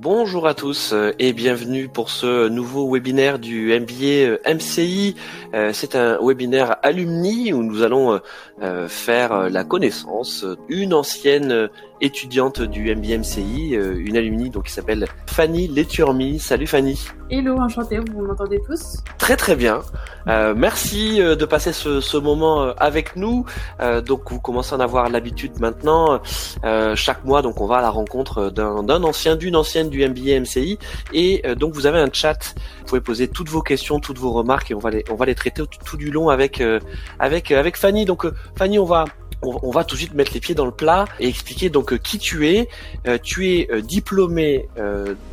Bonjour à tous euh, et bienvenue pour ce nouveau webinaire du MBA euh, MCI. Euh, c'est un webinaire alumni où nous allons faire la connaissance d'une ancienne étudiante du MBA MCI, une alumni donc qui s'appelle Fanny Leturmi. Salut Fanny. Hello, enchanté, vous m'entendez tous Très très bien. merci de passer ce, ce moment avec nous. donc vous commencez à en avoir l'habitude maintenant. chaque mois donc on va à la rencontre d'un ancien, d'une ancienne du MBA MCI. Et euh, donc vous avez un chat. Vous pouvez poser toutes vos questions, toutes vos remarques et on va les on va les traiter tout, du long avec euh, avec euh, avec Fanny. Donc Fanny, on va on, va tout de suite mettre les pieds dans le plat et expliquer donc qui tu es. tu es diplômé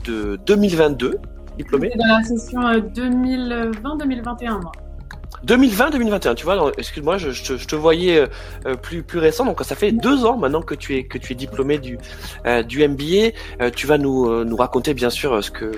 de 2022. Diplômé Dans la session 2020-2021, moi. 2020-2021, tu vois, excuse-moi, je, je, te voyais euh, euh, plus plus récent, donc ça fait deux ans maintenant que tu es que tu es diplômé du euh, du MBA. tu vas nous nous raconter bien sûr ce que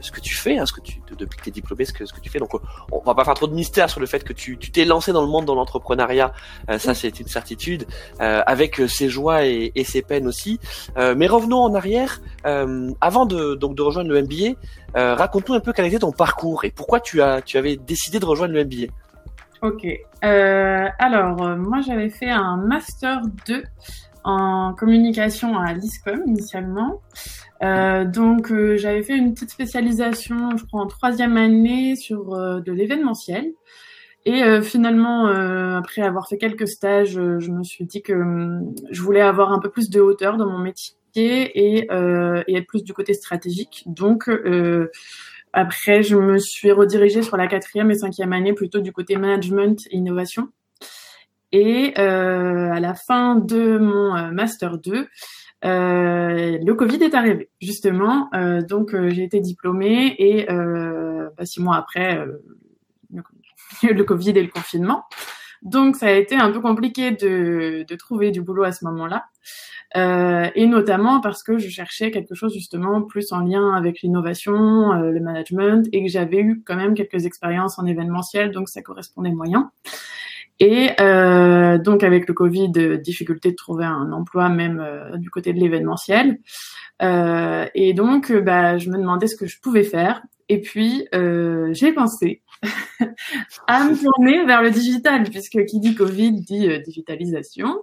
ce que tu fais, hein, ce que tu depuis que tu es diplômé, ce que ce que tu fais. Donc on va pas faire trop de mystère sur le fait que tu tu t'es lancé dans le monde dans l'entrepreneuriat, ça c'est une certitude, avec ses joies et, et ses peines aussi. mais revenons en arrière, avant de donc de rejoindre le MBA. Euh, raconte-nous un peu quel était ton parcours et pourquoi tu as tu avais décidé de rejoindre le MBA. Ok. Euh, alors, euh, moi, j'avais fait un master 2 en communication à l'ISCOM initialement. Euh, donc, euh, j'avais fait une petite spécialisation, je crois, en troisième année sur de l'événementiel. Et finalement, après avoir fait quelques stages, je me suis dit que hum, je voulais avoir un peu plus de hauteur dans mon métier et, et être plus du côté stratégique. Donc, après, je me suis redirigée sur la quatrième et cinquième année plutôt du côté management et innovation. Et euh, à la fin de mon euh, master 2, euh, le Covid est arrivé justement. Euh, donc euh, j'ai été diplômée et bah, six mois après, le Covid et le confinement. Donc ça a été un peu compliqué de, de trouver du boulot à ce moment-là. Euh, et notamment parce que je cherchais quelque chose justement plus en lien avec l'innovation, euh, le management, et que j'avais eu quand même quelques expériences en événementiel, donc ça correspondait moyen. Et euh, donc avec le Covid, difficulté de trouver un emploi même du côté de l'événementiel. et donc, bah, je me demandais ce que je pouvais faire. Et puis, j'ai pensé à me tourner vers le digital, puisque qui dit Covid dit euh, digitalisation.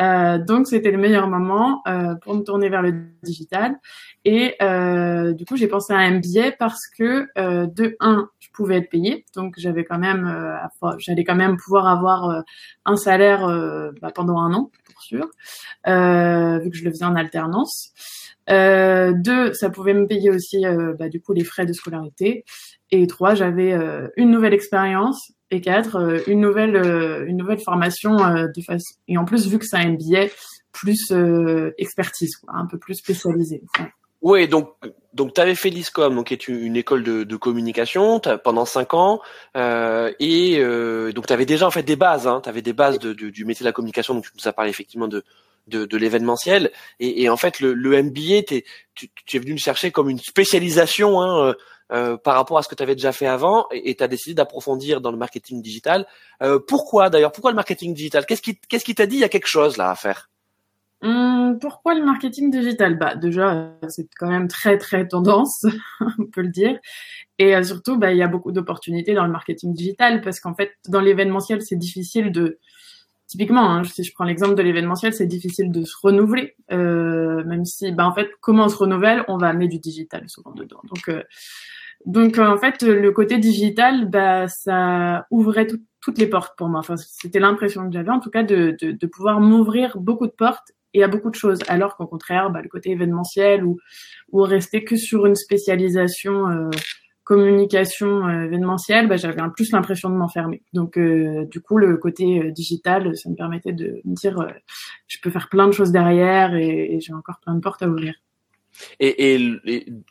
Euh, donc c'était le meilleur moment euh, pour me tourner vers le digital. Et euh, du coup j'ai pensé à un billet parce que euh, de un, je pouvais être payé, donc j'avais quand même, j'allais quand même pouvoir avoir un salaire bah, pendant un an pour sûr, vu que je le faisais en alternance. Euh, deux, ça pouvait me payer aussi euh, bah, du coup les frais de scolarité. Et trois, j'avais euh, une nouvelle expérience. Et quatre, euh, une nouvelle une nouvelle formation de face. Et en plus, vu que c'est un MBA, plus expertise, quoi, un peu plus spécialisé. Oui, donc donc tu avais fait l'ISCOM, donc qui est une, école de, communication pendant cinq ans, euh, et euh, donc tu avais déjà en fait des bases, hein, tu des bases du métier de la communication, donc tu nous as parlé effectivement de de, de l'événementiel. Et, en fait, le, MBA, es, tu, es venu le chercher comme une spécialisation hein, euh, par rapport à ce que tu avais déjà fait avant, et tu as décidé d'approfondir dans le marketing digital. Pourquoi d'ailleurs Pourquoi le marketing digital? Qu'est-ce qui qu'est-ce qui t'a dit Il y a quelque chose là à faire? Hum, pourquoi le marketing digital? Bah déjà, c'est quand même très très tendance, on peut le dire. Et euh, surtout, bah il y a beaucoup d'opportunités dans le marketing digital parce qu'en fait, dans l'événementiel, c'est difficile de typiquement, hein, si je prends l'exemple de l'événementiel, c'est difficile de se renouveler, euh, même si, bah, en fait, comment on se renouvelle? On va amener du digital souvent dedans. Donc, euh, donc en fait, le côté digital, bah, ça ouvrait toutes les portes pour moi. Enfin, c'était l'impression que j'avais, en tout cas, de pouvoir m'ouvrir beaucoup de portes et à beaucoup de choses. Alors qu'au contraire, bah, le côté événementiel ou, rester que sur une spécialisation euh, communication euh, événementielle, bah, j'avais plus l'impression de m'enfermer. Donc euh, du coup, le côté euh, digital, ça me permettait de me dire, je peux faire plein de choses derrière et, j'ai encore plein de portes à ouvrir. Et,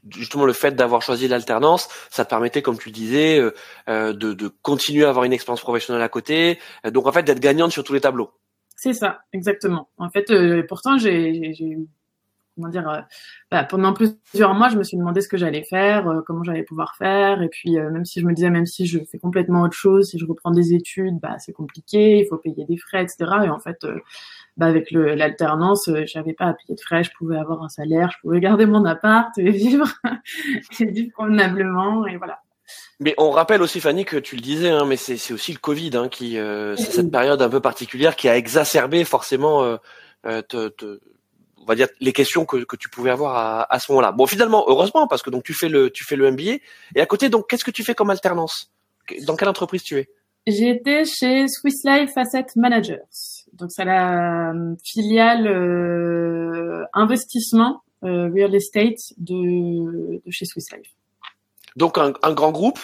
justement, le fait d'avoir choisi l'alternance, ça permettait, comme tu disais, de, de, continuer à avoir une expérience professionnelle à côté. donc en fait, d'être gagnante sur tous les tableaux. C'est ça, exactement. En fait, pourtant, j'ai comment dire, bah, pendant plusieurs mois, je me suis demandé ce que j'allais faire, comment j'allais pouvoir faire, et puis même si je me disais, même si je fais complètement autre chose, si je reprends des études, bah c'est compliqué, il faut payer des frais, etc. Et en fait, bah, avec l'alternance, j'avais pas à payer de frais, je pouvais avoir un salaire, je pouvais garder mon appart et vivre, et vivre convenablement, et voilà. Mais on rappelle aussi Fanny que tu le disais, hein, mais c'est aussi le Covid hein, qui, euh, c'est cette période un peu particulière qui a exacerbé forcément, euh, euh te, te, on va dire les questions que, que tu pouvais avoir à, à ce moment-là. Bon, finalement, heureusement parce que donc tu fais le tu fais le MBA et à côté donc qu'est-ce que tu fais comme alternance? Dans quelle entreprise tu es? Été chez Swiss Life Asset Managers, donc c'est la euh, filiale euh, investissement real estate de, de chez Swiss Life. Donc un, un grand groupe.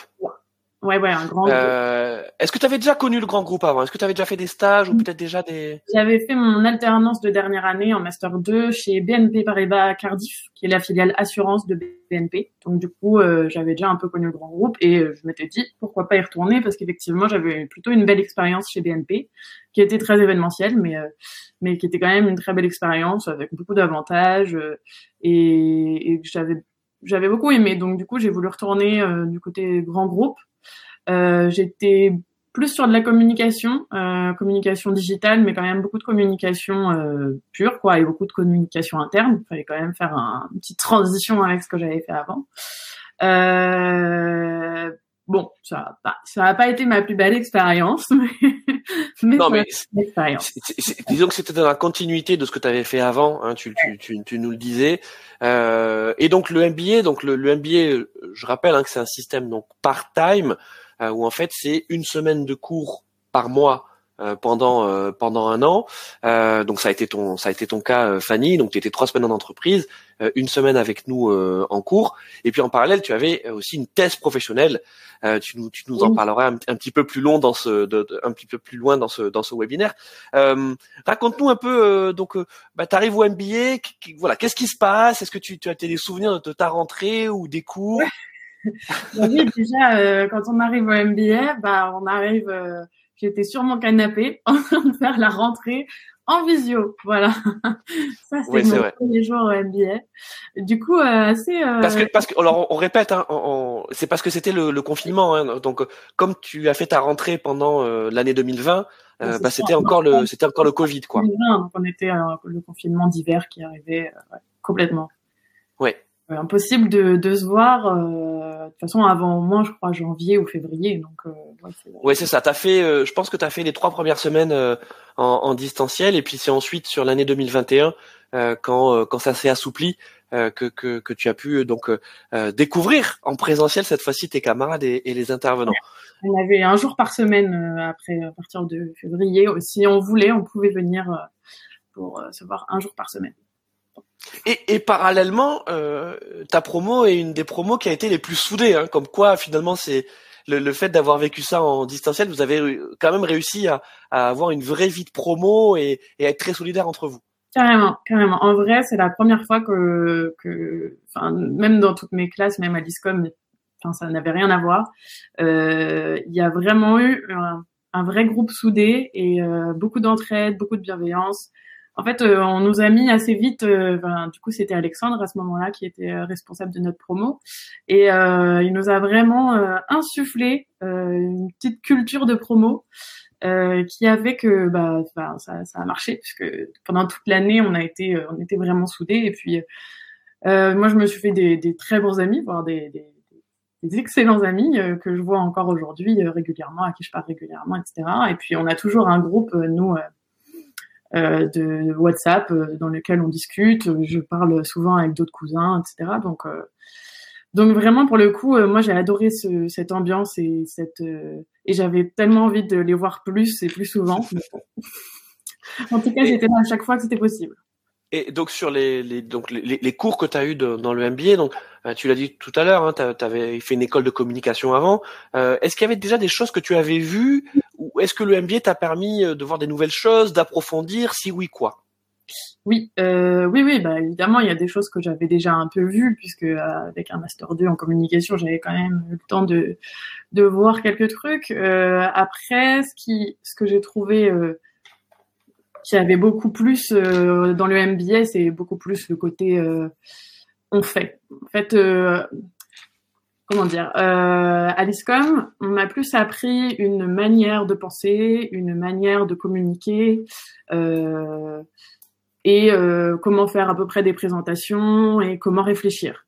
Ouais, ouais, un grand euh, Est-ce que tu avais déjà connu le grand groupe avant? Est-ce que tu avais déjà fait des stages ou peut-être déjà des... J'avais fait mon alternance de dernière année en Master 2 chez BNP Paribas Cardiff, qui est la filiale assurance de BNP. Donc du coup, euh, j'avais déjà un peu connu le grand groupe et euh, je m'étais dit pourquoi pas y retourner? Parce qu'effectivement, j'avais plutôt une belle expérience chez BNP, qui était très événementielle, mais euh, mais qui était quand même une très belle expérience avec beaucoup d'avantages et, et j'avais j'avais beaucoup aimé. Donc du coup, j'ai voulu retourner euh, du côté grand groupe. Euh, J'étais plus sur de la communication, euh, communication digitale, mais quand même beaucoup de communication euh, pure, quoi, et beaucoup de communication interne. Il fallait quand même faire un, une petite transition avec ce que j'avais fait avant. Bon, ça n'a pas, pas été ma plus belle expérience, mais, non, mais disons que c'était dans la continuité de ce que tu avais fait avant. Hein, tu, tu, tu, tu, nous le disais. Euh, et donc le MBA, donc le, le MBA, je rappelle hein, que c'est un système donc part-time euh, où en fait c'est une semaine de cours par mois euh, pendant euh, pendant un an. Euh, donc ça a été ton ça a été ton cas Fanny. Donc tu étais trois semaines en entreprise, une semaine avec nous en cours, et puis en parallèle tu avais aussi une thèse professionnelle. tu nous tu nous en parleras un, petit peu plus long dans ce de, un petit peu plus loin dans ce dans ce webinaire. Raconte-nous un peu donc bah arrives au MBA, voilà qu'est-ce qui se passe? Est-ce que tu, tu as des souvenirs de ta rentrée ou des cours? Oui, déjà, quand on arrive au MBA, bah, on arrive J'étais sur mon canapé en train de faire la rentrée en visio. Voilà. Ça, c'est mon premier jour au MBA. Du coup, euh, assez. Euh... Parce que, parce que, alors, on, répète, hein, on, c'est parce que c'était le, le, confinement. Hein, donc, comme tu as fait ta rentrée pendant euh, l'année 2020, euh, bah, c'était encore le, c'était encore le Covid, quoi. 2020, donc on était le confinement d'hiver qui arrivait euh, ouais, complètement. Ouais. Impossible de, de se voir. de toute façon, avant au moins, je crois, janvier ou février. Donc, Ouais, c'est ça. T'as fait, euh, je pense que tu as fait les trois premières semaines euh, en, en, distanciel, et puis c'est ensuite sur l'année 2021 euh, quand quand ça s'est assoupli que, que, que tu as pu donc découvrir en présentiel cette fois-ci tes camarades et, et, les intervenants. On avait un jour par semaine après à partir de février. Si on voulait, on pouvait venir pour se voir un jour par semaine. Et, parallèlement, euh, ta promo est une des promos qui a été les plus soudées, hein, comme quoi finalement c'est le, fait d'avoir vécu ça en distanciel, vous avez quand même réussi à, avoir une vraie vie de promo et, à être très solidaire entre vous. Carrément, carrément. En vrai, c'est la première fois que, même dans toutes mes classes, même à l'ISCOM, ça n'avait rien à voir. Euh, il y a vraiment eu un, vrai groupe soudé et euh, beaucoup d'entraide, beaucoup de bienveillance en fait, euh, on nous a mis assez vite. Euh, du coup, c'était Alexandre à ce moment-là qui était euh, responsable de notre promo, et il nous a vraiment insufflé une petite culture de promo qui a fait que bah, ça, ça, a marché puisque pendant toute l'année, on a été, on était vraiment soudés. Et puis, moi, je me suis fait des, des très bons amis, voire des, des des excellents amis que je vois encore aujourd'hui régulièrement, à qui je parle régulièrement, etc. Et puis on a toujours un groupe, nous, euh, de WhatsApp euh, dans lequel on discute. Je parle souvent avec d'autres cousins, etc. Donc, euh, donc vraiment pour le coup, moi j'ai adoré ce, cette ambiance et cette et j'avais tellement envie de les voir plus et plus souvent. en tout cas, j'étais là à chaque fois que c'était possible. Et donc sur les, les donc les, les, cours que tu as eu dans le MBA, donc tu l'as dit tout à l'heure, hein, tu avais fait une école de communication avant. Euh, est-ce qu'il y avait déjà des choses que tu avais vues est-ce que le MBA t'a permis euh, de voir des nouvelles choses, d'approfondir? Si oui, quoi? Oui, euh, oui, oui, bah évidemment, il y a des choses que j'avais déjà un peu vues, puisque euh, avec un master 2 en communication, j'avais quand même eu le temps de voir quelques trucs. Après, ce que j'ai trouvé qui avait beaucoup plus dans le MBA, c'est beaucoup plus le côté on fait. En fait, comment dire, euh, à l'ISCOM, on m'a plus appris une manière de penser, une manière de communiquer euh, et euh, comment faire à peu près des présentations et comment réfléchir.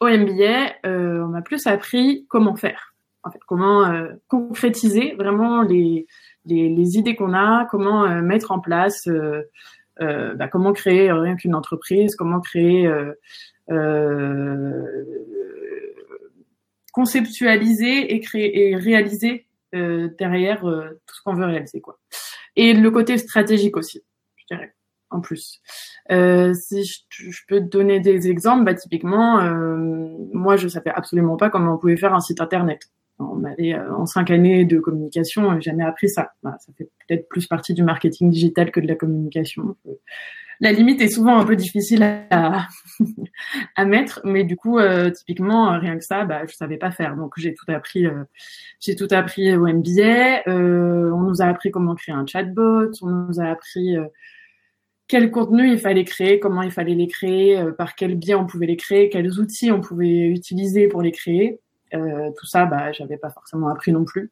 Au MBA, on m'a plus appris comment faire, en fait, comment concrétiser vraiment les, les, idées qu'on a, comment mettre en place, bah, comment créer rien qu'une entreprise, comment créer conceptualiser et créer et réaliser euh, derrière euh, tout ce qu'on veut réaliser quoi. Et le côté stratégique aussi, je dirais en plus. Euh, si je, peux te donner des exemples, bah typiquement, euh, moi je savais absolument pas comment on pouvait faire un site internet. On avait euh, en cinq années de communication, jamais appris ça. Bah, ça fait peut-être plus partie du marketing digital que de la communication la limite est souvent un peu difficile à, à mettre, mais du coup, euh, typiquement, euh, rien que ça, bah, je savais pas faire. Donc, j'ai tout appris. Euh, j'ai tout appris au MBA. on nous a appris comment créer un chatbot. On nous a appris quel contenu il fallait créer, comment il fallait les créer, par quel biais on pouvait les créer, quels outils on pouvait utiliser pour les créer. tout ça, bah, j'avais pas forcément appris non plus.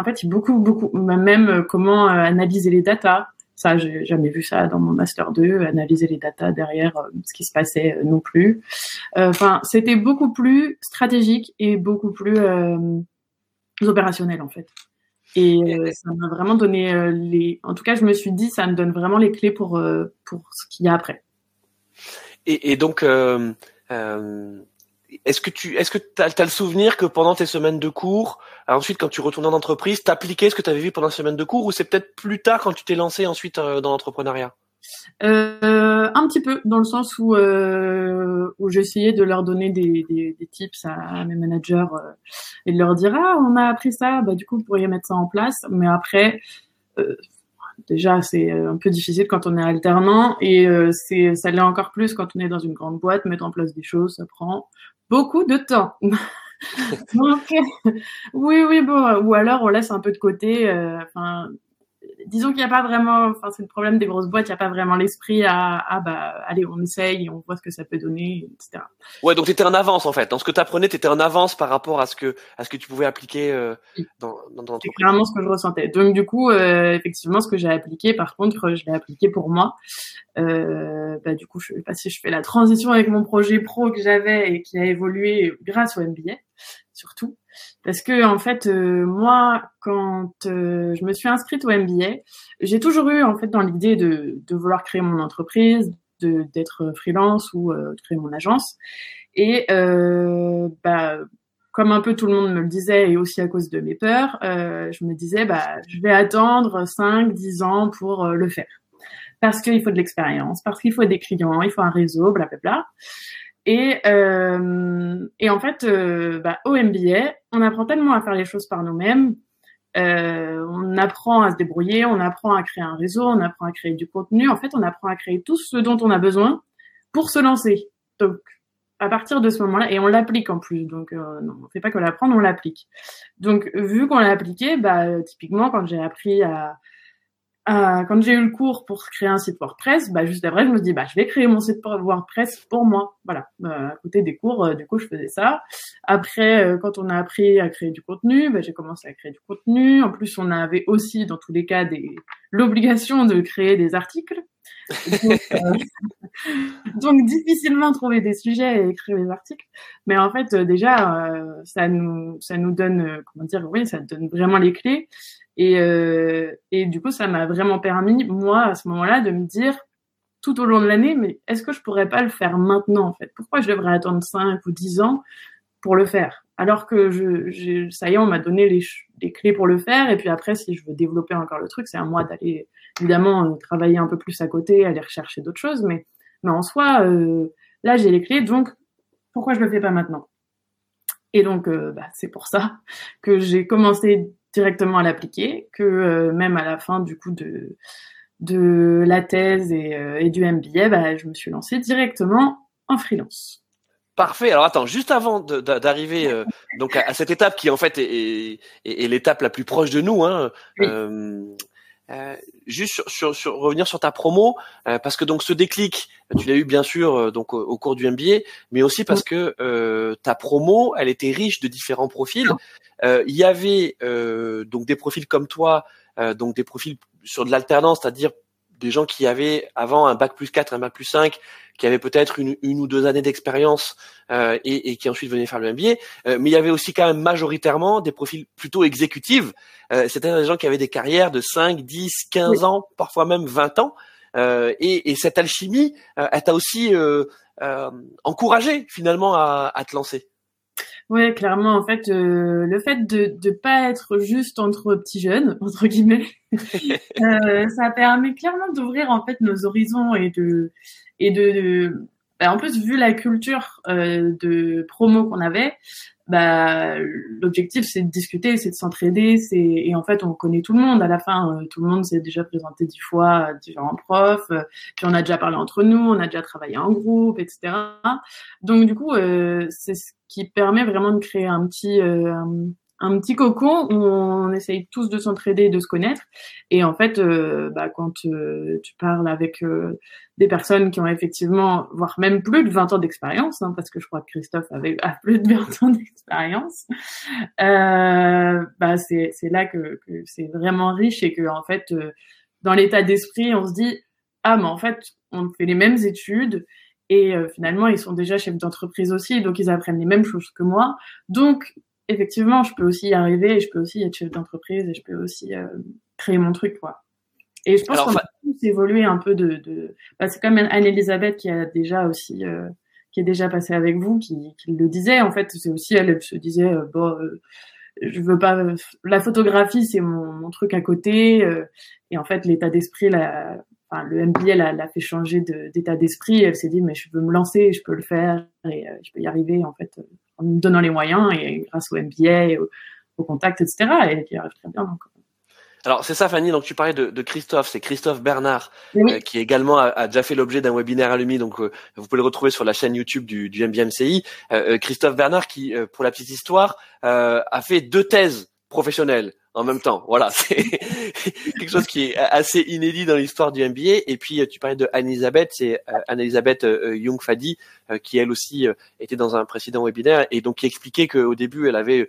En fait, beaucoup, beaucoup, même comment analyser les datas, ça, j'ai jamais vu ça dans mon master 2, analyser les datas derrière euh, ce qui se passait euh, non plus. Euh, enfin, c'était beaucoup plus stratégique et beaucoup plus opérationnel en fait. Et ça m'a vraiment donné les. En tout cas, je me suis dit, ça me donne vraiment les clés pour pour ce qu'il y a après. Et, et donc, euh, est-ce que tu est-ce que as, le souvenir que pendant tes semaines de cours, ensuite quand tu retournais en entreprise, t'appliquais ce que tu avais vu pendant les semaines de cours ou c'est peut-être plus tard quand tu t'es lancé ensuite euh, dans l'entrepreneuriat? Euh, un petit peu dans le sens où euh, j'essayais de leur donner des, tips à, mes managers et de leur dire ah on a appris ça bah du coup vous pourriez mettre ça en place. Mais après déjà c'est un peu difficile quand on est alternant et c'est ça l'est encore plus quand on est dans une grande boîte mettre en place des choses ça prend beaucoup de temps. Oui, oui, bon, ou alors on laisse un peu de côté. Euh, enfin, disons qu'il n'y a pas vraiment, enfin c'est le problème des grosses boîtes, il n'y a pas vraiment l'esprit à, ah bah allez on essaye, on voit ce que ça peut donner, etc. Ouais, donc tu étais en avance en fait. Dans ce que tu apprenais, tu étais en avance par rapport à ce que à ce que tu pouvais appliquer euh, dans, dans ton C'est clairement ce que je ressentais. Donc du coup, euh, effectivement, ce que j'ai appliqué, par contre, je l'ai appliqué pour moi. Euh, bah, du coup, je vais passer, je fais la transition avec mon projet pro que j'avais et qui a évolué grâce au MBA surtout. Parce que en fait, euh, moi, quand euh, je me suis inscrite au MBA, j'ai toujours eu en fait dans l'idée de, de vouloir créer mon entreprise, de d'être freelance ou euh, de créer mon agence. Et bah, comme un peu tout le monde me le disait et aussi à cause de mes peurs, je me disais bah je vais attendre 5 10 ans pour le faire. Parce qu'il faut de l'expérience, parce qu'il faut des clients, il faut un réseau, blablabla. Bla, bla. Et, euh, et en fait, euh, bah, au MBA, on apprend tellement à faire les choses par nous-mêmes. Euh, on apprend à se débrouiller, on apprend à créer un réseau, on apprend à créer du contenu. En fait, on apprend à créer tout ce dont on a besoin pour se lancer. Donc, à partir de ce moment-là, et on l'applique en plus. Donc, euh, non, on fait pas que l'apprendre, on l'applique. Donc, vu qu'on l'a appliqué, bah, typiquement, quand j'ai appris à, euh, quand j'ai eu le cours pour créer un site WordPress, bah, juste après, je me dit, bah, je vais créer mon site WordPress pour moi. Voilà. Euh, à côté des cours, euh, du coup, je faisais ça. Après, euh, quand on a appris à créer du contenu, bah, j'ai commencé à créer du contenu. En plus, on avait aussi, dans tous les cas, des... l'obligation de créer des articles. Donc, donc, difficilement trouver des sujets et écrire des articles. Mais en fait, déjà, ça nous, ça nous donne, comment dire, oui, ça donne vraiment les clés. Et, euh, et du coup, ça m'a vraiment permis, moi, à ce moment-là, de me dire tout au long de l'année, mais est-ce que je pourrais pas le faire maintenant, en fait? Pourquoi je devrais attendre 5 ou 10 ans pour le faire? Alors que ça y est, on m'a donné les, les, clés pour le faire. Et puis après, si je veux développer encore le truc, c'est à moi d'aller, évidemment, euh, travailler un peu plus à côté, aller rechercher d'autres choses. Mais, mais en soi, euh, là, j'ai les clés, donc pourquoi je le fais pas maintenant? Et donc, bah, c'est pour ça que j'ai commencé directement à l'appliquer, que euh, même à la fin du coup de de la thèse et, euh, et du MBA, bah, je me suis lancée directement en freelance. Parfait. Alors attends, juste avant d'arriver euh, donc à, cette étape qui en fait est, est, l'étape la plus proche de nous, hein, euh, euh, juste sur, sur, revenir sur ta promo, euh, parce que donc ce déclic, tu l'as eu bien sûr euh, donc au, cours du MBA, mais aussi parce que ta promo, elle était riche de différents profils. Il y avait donc des profils comme toi, donc des profils sur de l'alternance, c'est-à-dire des gens qui avaient avant un bac plus 4, un bac plus 5, qui avaient peut-être une, une ou deux années d'expérience euh, et, et, qui ensuite venaient faire le MBA. Euh, mais il y avait aussi quand même majoritairement des profils plutôt exécutifs. Euh, C'était des gens qui avaient des carrières de 5, 10, 15 ans, parfois même 20 ans. Euh, et, et, cette alchimie, euh, elle t'a aussi euh, encouragé finalement à, à te lancer. Ouais, clairement, en fait, euh, le fait de ne pas être juste entre petits jeunes, entre guillemets, euh, ça permet clairement d'ouvrir en fait nos horizons et de et de, en plus vu la culture euh, de promo qu'on avait, bah l'objectif c'est de discuter, c'est de s'entraider, c'est et en fait on connaît tout le monde à la fin, euh, tout le monde s'est déjà présenté dix fois à différents profs, euh, puis on a déjà parlé entre nous, on a déjà travaillé en groupe, etc. Donc du coup euh, c'est ce qui permet vraiment de créer un petit un petit cocon où on essaye tous de s'entraider, de se connaître. Et en fait, euh, bah, quand euh, tu parles avec euh, des personnes qui ont effectivement, voire même plus de 20 ans d'expérience, hein, parce que je crois que Christophe avait a plus de 20 ans d'expérience, bah, c'est, c'est là que, que c'est vraiment riche et que en fait, dans l'état d'esprit, on se dit ah mais en fait, on fait les mêmes études. Et finalement, ils sont déjà chefs d'entreprise aussi, donc ils apprennent les mêmes choses que moi. Donc, effectivement, je peux aussi y arriver et je peux aussi être chef d'entreprise et je peux aussi euh, créer mon truc, quoi. Et je pense qu'on va tous évoluer un peu de. de... Bah, c'est comme Anne-Elisabeth qui a déjà aussi, euh, qui est déjà passée avec vous, qui, qui le disait. En fait, c'est aussi elle, elle se disait euh, bon, je veux pas. La photographie, c'est mon, mon, truc à côté. et en fait, l'état d'esprit, la, enfin, le MBA l'a fait changer d'état d'esprit. Elle s'est dit mais je veux me lancer, je peux le faire et je peux y arriver. En fait, en me donnant les moyens et grâce au MBA, au, au contact, etc. Et qui arrive très bien. Donc. Alors c'est ça Fanny, donc tu parlais de, de Christophe, c'est Christophe Bernard euh, qui également a, déjà fait l'objet d'un webinaire Alumi, donc euh, vous pouvez le retrouver sur la chaîne YouTube du, du MBMCI. Euh, Christophe Bernard qui, pour la petite histoire, a fait deux thèses professionnelles en même temps. Voilà, c'est quelque chose qui est assez inédit dans l'histoire du MBA. Et puis tu parlais de Anne-Elisabeth, c'est Anne-Elisabeth Young-Fadi qui elle aussi était dans un précédent webinaire et donc qui expliquait qu'au début elle avait euh,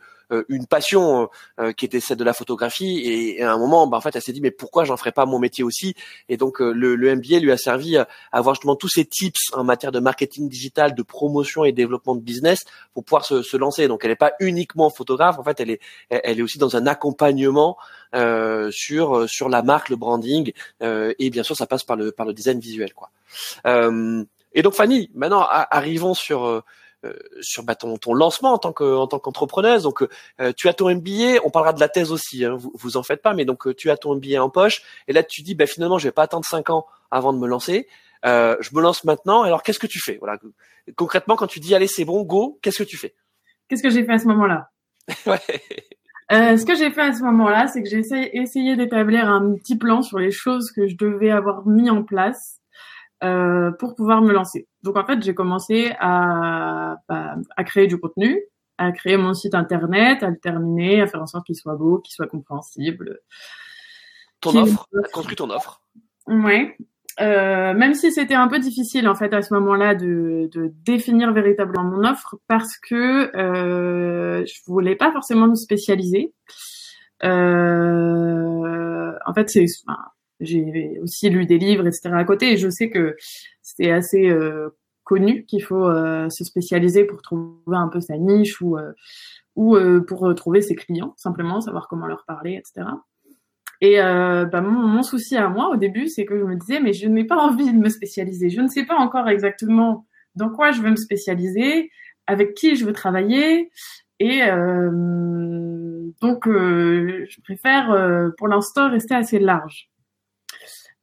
une passion euh, qui était celle de la photographie. Et, à un moment bah, en fait elle s'est dit mais pourquoi j'en ferais pas mon métier aussi? Et donc euh, le, le, MBA lui a servi à avoir justement tous ces tips en matière de marketing digital de promotion et développement de business pour pouvoir se, se lancer. Donc elle n'est pas uniquement photographe. En fait elle est elle est aussi dans un accompagnement euh, sur sur la marque le branding. Euh, et bien sûr ça passe par le par le design visuel quoi. Et donc Fanny maintenant arrivons sur euh, sur bah, ton, ton, lancement en tant que en tant qu'entrepreneuse. Donc euh, tu as ton MBA, on parlera de la thèse aussi, hein, vous, vous en faites pas, mais donc euh, tu as ton MBA en poche et là tu dis bah finalement je vais pas attendre cinq ans avant de me lancer. je me lance maintenant. Alors qu'est-ce que tu fais? Voilà concrètement quand tu dis allez c'est bon go, qu'est-ce que tu fais? Qu'est-ce que j'ai fait à ce moment-là? Ouais. Euh, ce que j'ai fait à ce moment-là, c'est que j'ai essayé d'établir un petit plan sur les choses que je devais avoir mis en place euh, pour pouvoir me lancer. Donc en fait, j'ai commencé à, bah, à créer du contenu, à créer mon site internet, à le terminer, à faire en sorte qu'il soit beau, qu'il soit compréhensible. Ton offre, construit ton offre. Ouais. Euh, même si c'était un peu difficile en fait à ce moment-là de, de définir véritablement mon offre parce que euh, je voulais pas forcément me spécialiser. Euh, en fait, c'est enfin, j'ai aussi lu des livres, etc. à côté, et je sais que c'est assez euh, connu qu'il faut euh, se spécialiser pour trouver un peu sa niche ou euh, ou pour trouver ses clients, simplement savoir comment leur parler, etc. Et bah, mon, souci à moi au début, c'est que je me disais, mais je n'ai pas envie de me spécialiser. Je ne sais pas encore exactement dans quoi je veux me spécialiser, avec qui je veux travailler. Et donc, je préfère pour l'instant rester assez large.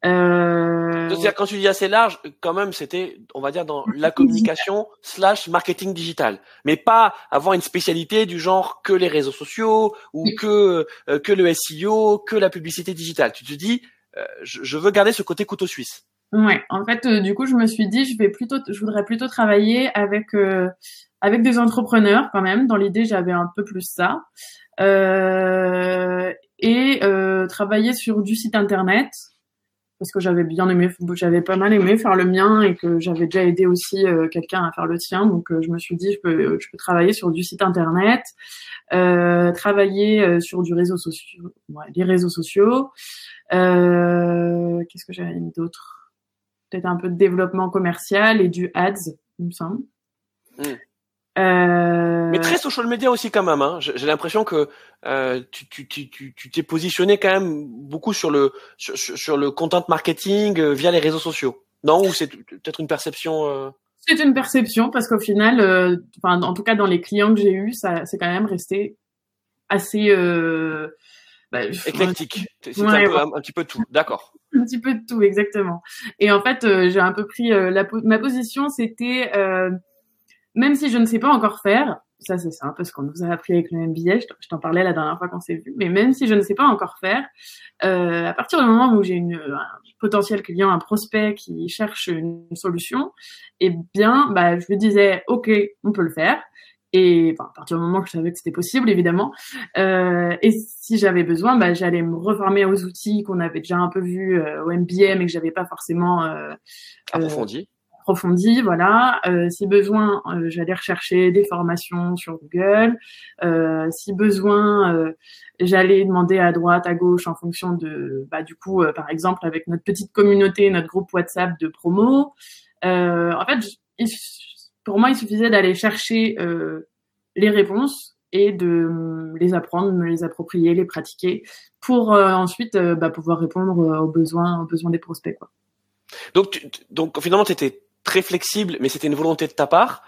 Euh... C'est-à-dire quand tu dis assez large, quand même, c'était, on va dire, dans la communication slash marketing digital, mais pas avoir une spécialité du genre que les réseaux sociaux ou que euh, que le SEO, que la publicité digitale. Tu te dis, euh, je, je, veux garder ce côté couteau suisse. Ouais, en fait, du coup, je me suis dit, je vais plutôt, je voudrais plutôt travailler avec avec des entrepreneurs quand même. Dans l'idée, j'avais un peu plus ça, et travailler sur du site internet parce que j'avais bien aimé, j'avais pas mal aimé faire le mien et que j'avais déjà aidé aussi quelqu'un à faire le sien. Donc, je me suis dit, je peux, je peux travailler sur du site internet, travailler sur du réseau social, ouais, les réseaux sociaux. Qu'est-ce que j'avais mis d'autre? Peut-être un peu de développement commercial et du ads, il me semble. Hmm. Euh... Mais très social media aussi quand même. Hein. J'ai l'impression que euh, tu t'es tu, tu, tu, positionné quand même beaucoup sur le sur, sur le content marketing euh, via les réseaux sociaux. Non? Ou c'est peut-être une perception euh... C'est une perception parce qu'au final, enfin en tout cas dans les clients que j'ai eus, ça c'est quand même resté assez bah, éclectique. C'est un, un, petit peu tout. D'accord. un petit peu de tout, exactement. Et en fait, euh, j'ai un peu pris euh, la ma position, c'était euh, même si je ne sais pas encore faire, ça c'est un peu ce qu'on nous a appris avec le MBA, je t'en parlais la dernière fois qu'on s'est vu, mais même si je ne sais pas encore faire, à partir du moment où j'ai une un potentiel client, un prospect qui cherche une solution, eh bien, bah, je me disais, ok, on peut le faire. Et enfin, à partir du moment où je savais que c'était possible, évidemment. Euh, et si j'avais besoin, bah, j'allais me reformer aux outils qu'on avait déjà un peu vus euh, au MBM et que j'avais pas forcément euh, approfondi. Euh, approfondi, voilà. Euh, si besoin, j'allais rechercher des formations sur Google. si besoin, j'allais demander à droite, à gauche, en fonction de, bah, du coup, par exemple, avec notre petite communauté, notre groupe WhatsApp de promo. en fait, pour moi, il suffisait d'aller chercher euh, les réponses et de les apprendre, me les approprier, les pratiquer, pour euh, ensuite euh, bah, pouvoir répondre aux besoins, aux besoins des prospects. Quoi. Donc, donc finalement, tu étais très flexible, mais c'était une volonté de ta part.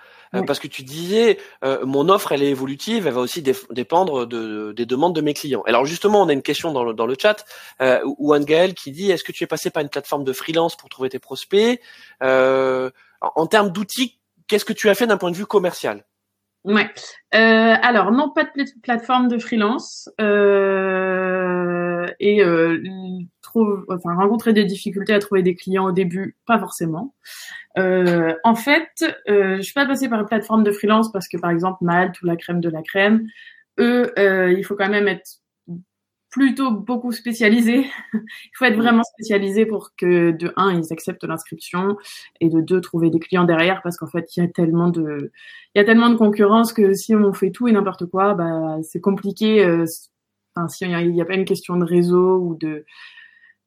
parce que tu disais, mon offre, elle est évolutive, elle va aussi dépendre de, des demandes de mes clients. Alors justement, on a une question dans le, dans le chat, euh, où Anne qui dit, est-ce que tu es passé par une plateforme de freelance pour trouver tes prospects en, en termes d'outils, Qu'est-ce que tu as fait d'un point de vue commercial? Ouais. Euh, alors non, pas de plateforme de freelance euh, et euh, trouve, enfin rencontrer des difficultés à trouver des clients au début, pas forcément. Euh, en fait, euh, je suis pas passée par une plateforme de freelance parce que par exemple Malte ou la crème de la crème, eux, euh, il faut quand même être plutôt beaucoup spécialisé. Il faut être vraiment spécialisé pour que de un ils acceptent l'inscription et de deux trouver des clients derrière parce qu'en fait il y a tellement de il y a tellement de concurrence que si on fait tout et n'importe quoi, bah c'est compliqué. Euh, enfin s'il n'y a, pas une question de réseau ou de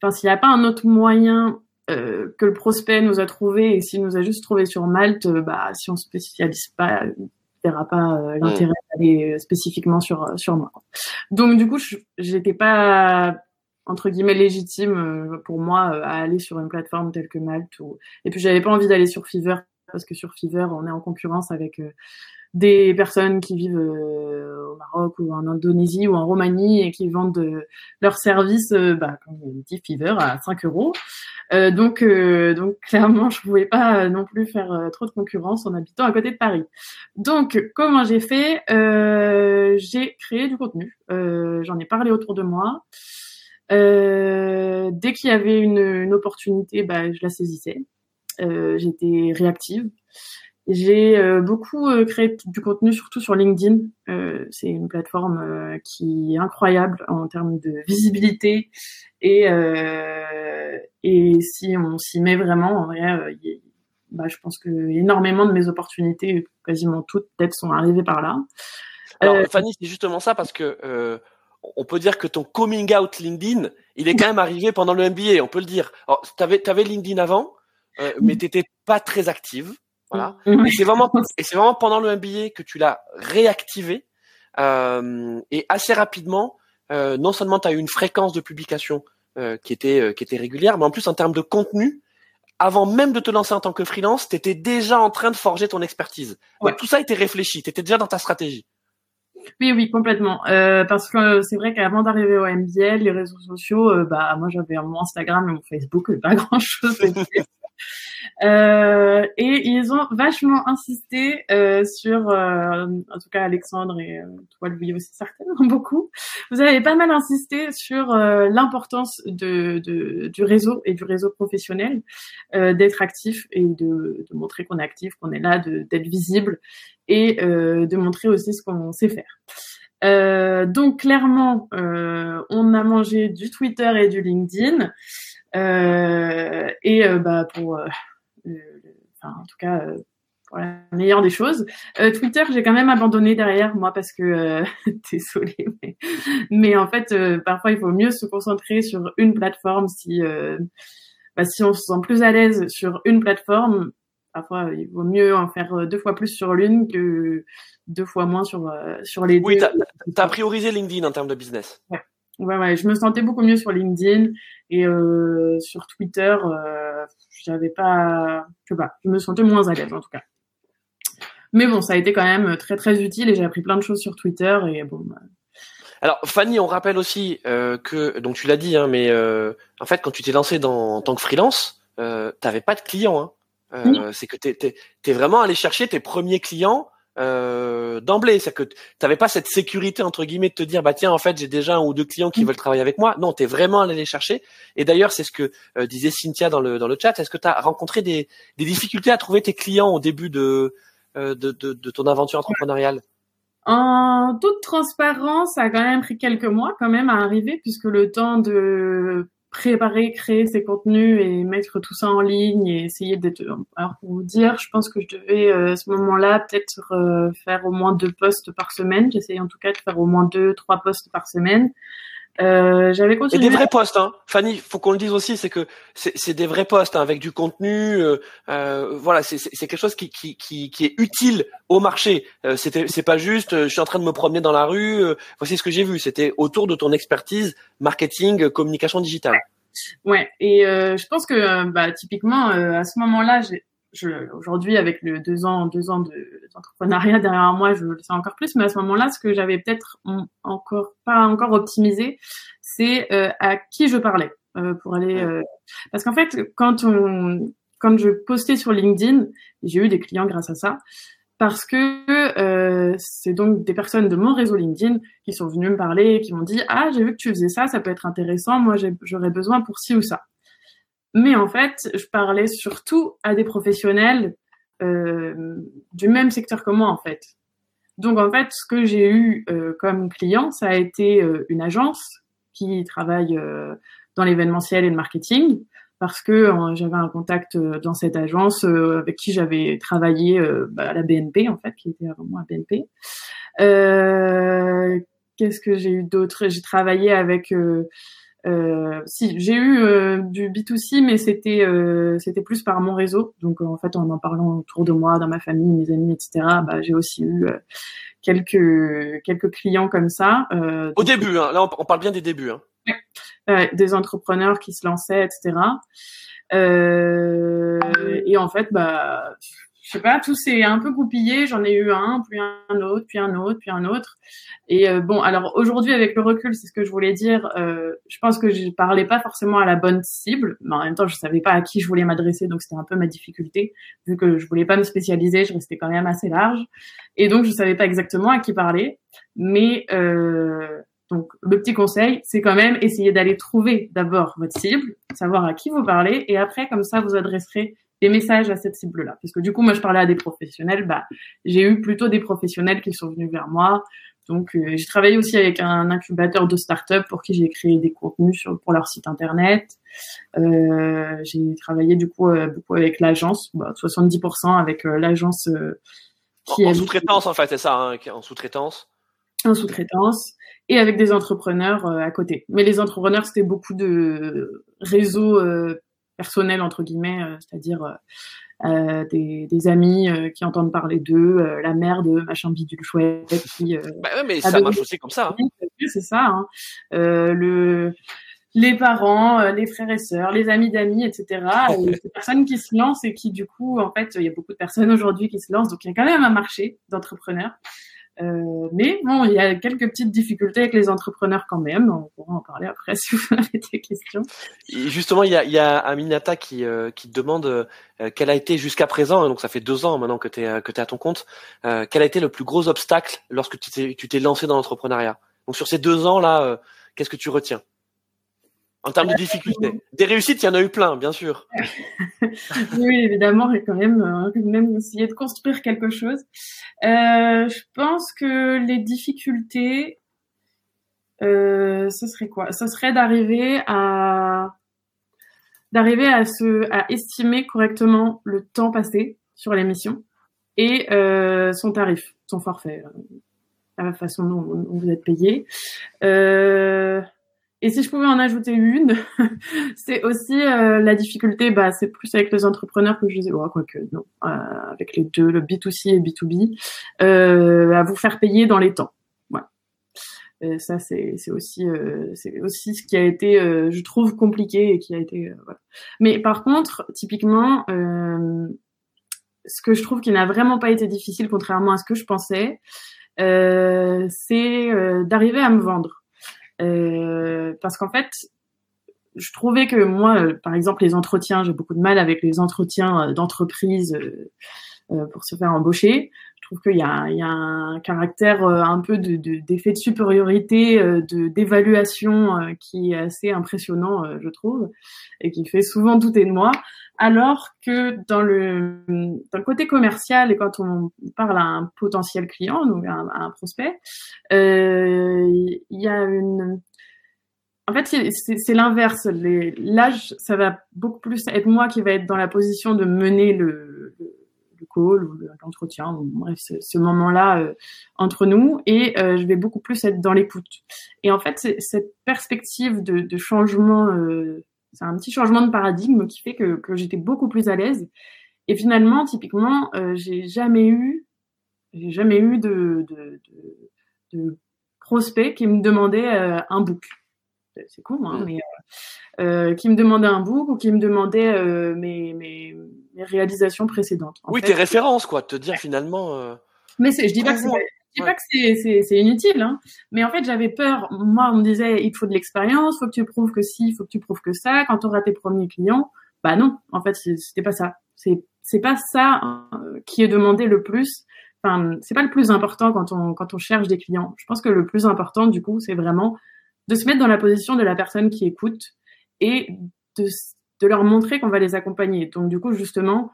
enfin s'il n'y a pas un autre moyen euh, que le prospect nous a trouvé et s'il nous a juste trouvé sur Malte, bah si on spécialise pas verra pas euh, l'intérêt d'aller euh, spécifiquement sur euh, sur moi. Donc du coup, j'étais pas entre guillemets légitime pour moi à aller sur une plateforme telle que Malte ou et puis j'avais pas envie d'aller sur Fiverr parce que sur Fiverr on est en concurrence avec des personnes qui vivent euh, au Maroc ou en Indonésie ou en Roumanie et qui vendent euh, leurs services, euh, bah, comme dit Fever, à 5 euros. donc, donc clairement, je pouvais pas non plus faire trop de concurrence en habitant à côté de Paris. Donc, comment j'ai fait? J'ai créé du contenu. J'en ai parlé autour de moi. dès qu'il y avait une, une opportunité, bah, je la saisissais. J'étais réactive. J'ai euh, beaucoup euh, créé du contenu, surtout sur LinkedIn. Euh, c'est une plateforme qui est incroyable en termes de visibilité et et si on s'y met vraiment, en vrai, bah, je pense que énormément de mes opportunités, quasiment toutes, peut-être, sont arrivées par là. Alors, Fanny, c'est justement ça parce que on peut dire que ton coming out LinkedIn, il est quand même arrivé pendant le MBA, on peut le dire. Alors, t'avais avais LinkedIn avant, mais t'étais pas très active. Voilà. Et c'est vraiment, et c'est vraiment pendant le MBA que tu l'as réactivé. Euh, et assez rapidement, euh, non seulement tu as eu une fréquence de publication euh, qui était euh, qui était régulière, mais en plus en termes de contenu, avant même de te lancer en tant que freelance, tu étais déjà en train de forger ton expertise. Ouais. tout ça était réfléchi, tu étais déjà dans ta stratégie. Oui, oui, complètement. Euh, parce que c'est vrai qu'avant d'arriver au MBL, les réseaux sociaux, euh, bah moi j'avais mon Instagram et mon Facebook, pas grand chose. Euh, et ils ont vachement insisté euh, sur, euh, en tout cas Alexandre et euh, toi voyez aussi certainement beaucoup. Vous avez pas mal insisté sur euh, l'importance de, de, du réseau et du réseau professionnel, d'être actif et de, de montrer qu'on est actif, qu'on est là, d'être visible et de montrer aussi ce qu'on sait faire. Euh, donc clairement, euh, on a mangé du Twitter et du LinkedIn. Euh, et bah, pour, enfin, en tout cas, pour la meilleure des choses. Twitter, j'ai quand même abandonné derrière moi parce que désolé, mais, mais en fait, parfois il faut mieux se concentrer sur une plateforme si bah, si on se sent plus à l'aise sur une plateforme, parfois il vaut mieux en faire deux fois plus sur l'une que deux fois moins sur euh, sur les oui, deux. Oui, t'as as priorisé LinkedIn en termes de business. Ouais. Ouais, ouais, je me sentais beaucoup mieux sur LinkedIn et euh, sur Twitter, euh, j'avais pas, je sais pas, je me sentais moins à l'aise en tout cas. Mais bon, ça a été quand même très très utile et j'ai appris plein de choses sur Twitter et bon. Bah. Alors Fanny, on rappelle aussi euh, que donc tu l'as dit, hein, mais euh, en fait quand tu t'es lancé dans en tant que freelance, euh, t'avais pas de clients. Hein. Euh, C'est que t'es es, vraiment allé chercher tes premiers clients euh, d'emblée. C'est que tu n'avais pas cette sécurité entre guillemets de te dire bah tiens en fait j'ai déjà un ou deux clients qui mm. veulent travailler avec moi. Non, tu es vraiment allé les chercher. Et d'ailleurs c'est ce que euh, disait Cynthia dans le dans le chat. Est-ce que tu as rencontré des, des difficultés à trouver tes clients au début de euh, de, de, de, ton aventure entrepreneuriale? En toute transparence, ça a quand même pris quelques mois quand même à arriver puisque le temps de préparer, créer ces contenus et mettre tout ça en ligne et essayer d'être. Alors pour vous dire, je pense que je devais euh, à ce moment-là peut-être euh, faire au moins deux posts par semaine. J'essayais en tout cas de faire au moins deux, trois posts par semaine. Euh, j'avais continué. Et des vrais posts, hein. Fanny, faut qu'on le dise aussi, c'est que c'est des vrais posts hein, avec du contenu. Euh, euh voilà, c'est quelque chose qui, qui, qui, qui, est utile au marché. Euh, C'était, c'est pas juste, je suis en train de me promener dans la rue. voici ce que j'ai vu. C'était autour de ton expertise marketing, communication digitale. Ouais, et je pense que bah, typiquement à ce moment-là, j'ai aujourd'hui avec le deux ans deux ans d'entrepreneuriat derrière moi je le sais encore plus mais à ce moment-là ce que j'avais peut-être encore pas encore optimisé c'est euh, à qui je parlais euh, pour aller euh, parce qu'en fait quand on quand je postais sur LinkedIn j'ai eu des clients grâce à ça parce que c'est donc des personnes de mon réseau LinkedIn qui sont venues me parler qui m'ont dit ah j'ai vu que tu faisais ça ça peut être intéressant moi j'aurais besoin pour ci ou ça mais en fait, je parlais surtout à des professionnels euh, du même secteur que moi, en fait. Donc, en fait, ce que j'ai eu euh, comme client, ça a été euh, une agence qui travaille euh, dans l'événementiel et le marketing, parce que j'avais un contact dans cette agence avec qui j'avais travaillé bah, à la BNP, en fait, qui était avant moi à BNP. Qu'est-ce que j'ai eu d'autre? J'ai travaillé avec euh, si j'ai eu euh, du B2C, mais c'était euh, c'était plus par mon réseau. Donc en fait, en en parlant autour de moi, dans ma famille, mes amis, etc. Bah, j'ai aussi eu quelques quelques clients comme ça. Au début, hein, là on, parle bien des débuts. Hein. des entrepreneurs qui se lançaient, etc. et en fait, bah je sais pas, tout s'est un peu goupillé. J'en ai eu un, puis un autre, puis un autre, puis un autre. Et euh, bon, alors aujourd'hui, avec le recul, c'est ce que je voulais dire. Euh, je pense que je parlais pas forcément à la bonne cible, mais en même temps, je savais pas à qui je voulais m'adresser, donc c'était un peu ma difficulté, vu que je voulais pas me spécialiser, je restais quand même assez large, et donc je savais pas exactement à qui parler. Mais euh, donc, le petit conseil, c'est quand même essayer d'aller trouver d'abord votre cible, savoir à qui vous parlez, et après, comme ça, vous adresserez des messages à cette cible-là. Parce que du coup, moi, je parlais à des professionnels. Bah, j'ai eu plutôt des professionnels qui sont venus vers moi. Donc, euh, j'ai travaillé aussi avec un incubateur de start-up pour qui j'ai créé des contenus sur, pour leur site internet. Euh, j'ai travaillé du coup euh, beaucoup avec l'agence, bah, 70% avec euh, l'agence qui en, en sous-traitance en fait, c'est ça, hein, en sous-traitance. En sous-traitance et avec des entrepreneurs à côté. Mais les entrepreneurs, c'était beaucoup de réseaux personnel entre guillemets, euh, c'est-à-dire euh, euh, des, des, amis qui entendent parler d'eux, la mère de machin bidule chouette qui. bah ouais, mais ça marche aussi comme ça. Hein. C'est ça. Hein. le les parents, les frères et sœurs, les amis d'amis, etc. des personnes qui se lancent et qui, du coup, en fait, il y a beaucoup de personnes aujourd'hui qui se lancent, donc il y a quand même un marché d'entrepreneurs. Euh, mais bon, il y a quelques petites difficultés avec les entrepreneurs quand même. On pourra en parler après si vous avez des questions. Justement, il y a, il y a Aminata qui, euh, qui demande euh, quel a été jusqu'à présent, donc ça fait deux ans maintenant que tu es, que es à ton compte, quel a été le plus gros obstacle lorsque tu t'es, lancé dans l'entrepreneuriat? Donc sur ces deux ans là, qu'est-ce que tu retiens? En termes de difficultés. Des réussites, il y en a eu plein, bien sûr. oui, évidemment, et quand même, euh, même essayer de construire quelque chose. Euh, je pense que les difficultés, euh, ce serait quoi? Ce serait d'arriver à d'arriver à se à estimer correctement le temps passé sur l'émission et euh, son tarif, son forfait, la façon dont vous êtes payé. Euh, et si je pouvais en ajouter une, c'est aussi euh, la difficulté, bah, c'est plus avec les entrepreneurs que je disais, oh, quoique non, euh, avec les deux, le B2C et B2B, euh, à vous faire payer dans les temps. Voilà. Et ça, c'est aussi, euh, c'est aussi ce qui a été, euh, je trouve, compliqué et qui a été. Mais par contre, typiquement, ce que je trouve qui n'a vraiment pas été difficile, contrairement à ce que je pensais, c'est d'arriver à me vendre. Euh, parce qu'en fait, je trouvais que moi, euh, par exemple, les entretiens, j'ai beaucoup de mal avec les entretiens euh, d'entreprise pour se faire embaucher. Je trouve qu'il y y a un caractère un peu de, d'effet de, supériorité, de d'évaluation qui est assez impressionnant, je trouve, et qui fait souvent douter de moi. Alors que dans le, dans le côté commercial et quand on parle à un potentiel client, donc à un, prospect, euh, il y a une, en fait, c'est l'inverse. L'âge, ça va beaucoup plus être moi qui va être dans la position de mener le call ou l'entretien, bref, ce, moment-là euh, entre nous, et euh, je vais beaucoup plus être dans l'écoute. Et en fait, cette perspective de, de changement euh, c'est un petit changement de paradigme qui fait que, que j'étais beaucoup plus à l'aise. Et finalement, typiquement, euh, j'ai jamais eu, j'ai jamais eu de, de, de, de prospect qui me demandait euh, un book. C'est con, hein, mm. mais euh, euh, qui me demandait un book ou qui me demandait euh, mes, mes, mes, réalisations précédentes. oui, tes références, quoi. Te dire finalement. Mais je dis pas que c'est je dis pas que c'est inutile, hein. mais en fait j'avais peur. Moi, on me disait il faut de l'expérience, faut que tu prouves que si, faut que tu prouves que ça. Quand tu auras tes premiers clients, bah non, en fait c'était pas ça. C'est c'est pas ça euh, qui est demandé le plus. Enfin, c'est pas le plus important quand on quand on cherche des clients. Je pense que le plus important du coup, c'est vraiment de se mettre dans la position de la personne qui écoute et de de leur montrer qu'on va les accompagner. Donc du coup justement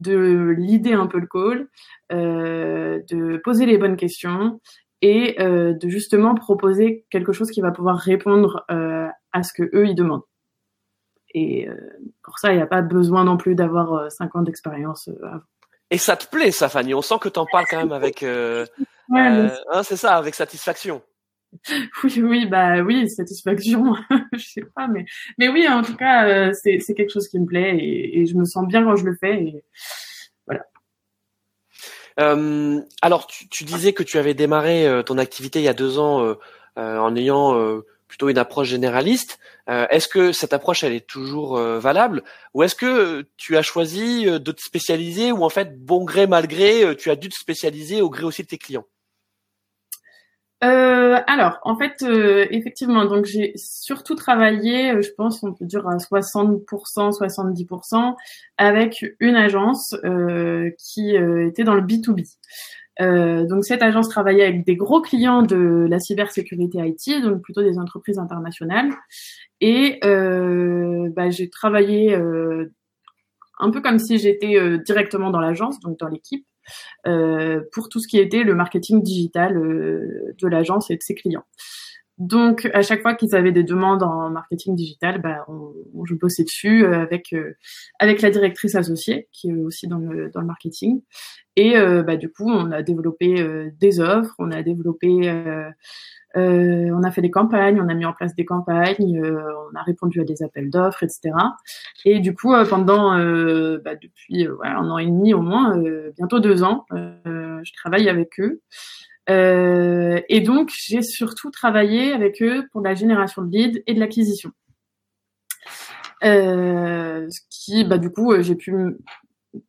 de l'idée un peu le call, euh, de poser les bonnes questions et euh, de justement proposer quelque chose qui va pouvoir répondre euh, à ce que eux ils demandent. Et pour ça, il n'y a pas besoin non plus d'avoir 5 ans d'expérience Et ça te plaît, ça, Fanny? On sent que tu en parles quand même avec, ouais, hein, c'est ça, avec satisfaction. Oui, oui, bah oui, satisfaction, je sais pas, mais mais oui, en tout cas, euh, c'est quelque chose qui me plaît et, et, je me sens bien quand je le fais et voilà. Euh, alors, tu, tu, disais que tu avais démarré euh, ton activité il y a deux ans euh, en ayant plutôt une approche généraliste. est-ce que cette approche elle est toujours valable ou est-ce que tu as choisi de te spécialiser ou en fait bon gré mal gré tu as dû te spécialiser au gré aussi de tes clients? Euh, alors, en fait, euh, effectivement, donc j'ai surtout travaillé, euh, je pense, on peut dire à 60%, 70% avec une agence euh, qui était dans le B2B. donc cette agence travaillait avec des gros clients de la cybersécurité IT, donc plutôt des entreprises internationales. Et bah, j'ai travaillé un peu comme si j'étais directement dans l'agence, donc dans l'équipe. Euh, pour tout ce qui était le marketing digital euh, de l'agence et de ses clients. Donc, à chaque fois qu'ils avaient des demandes en marketing digital, bah, on, je bossais dessus euh, avec avec la directrice associée qui est aussi dans le dans le marketing. Et bah, du coup, on a développé des offres, on a développé euh, on a fait des campagnes, on a mis en place des campagnes, euh, on a répondu à des appels d'offres, etc. Et du coup, euh, pendant bah, depuis un an et demi au moins, bientôt deux ans, je travaille avec eux. et donc, j'ai surtout travaillé avec eux pour la génération de leads et de l'acquisition. ce qui, bah, du coup, j'ai pu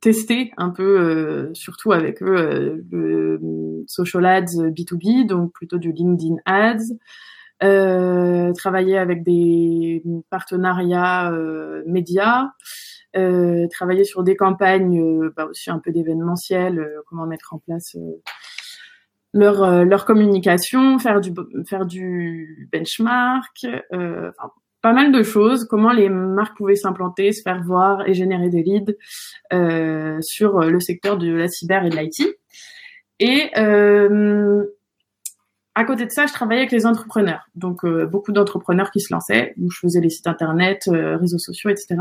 testé un peu, surtout avec eux, le social ads B2B, donc plutôt du LinkedIn ads. Euh, travailler avec des partenariats euh, médias, euh, travailler sur des campagnes, bah aussi un peu d'événementiel, comment mettre en place leur leur communication, faire du faire du benchmark, enfin, pas mal de choses, comment les marques pouvaient s'implanter, se faire voir et générer des leads euh, sur le secteur de la cyber et de l'IT. Et euh, à côté de ça, je travaillais avec les entrepreneurs. Donc, euh, beaucoup d'entrepreneurs qui se lançaient. où je faisais les sites internet, euh, réseaux sociaux, etc.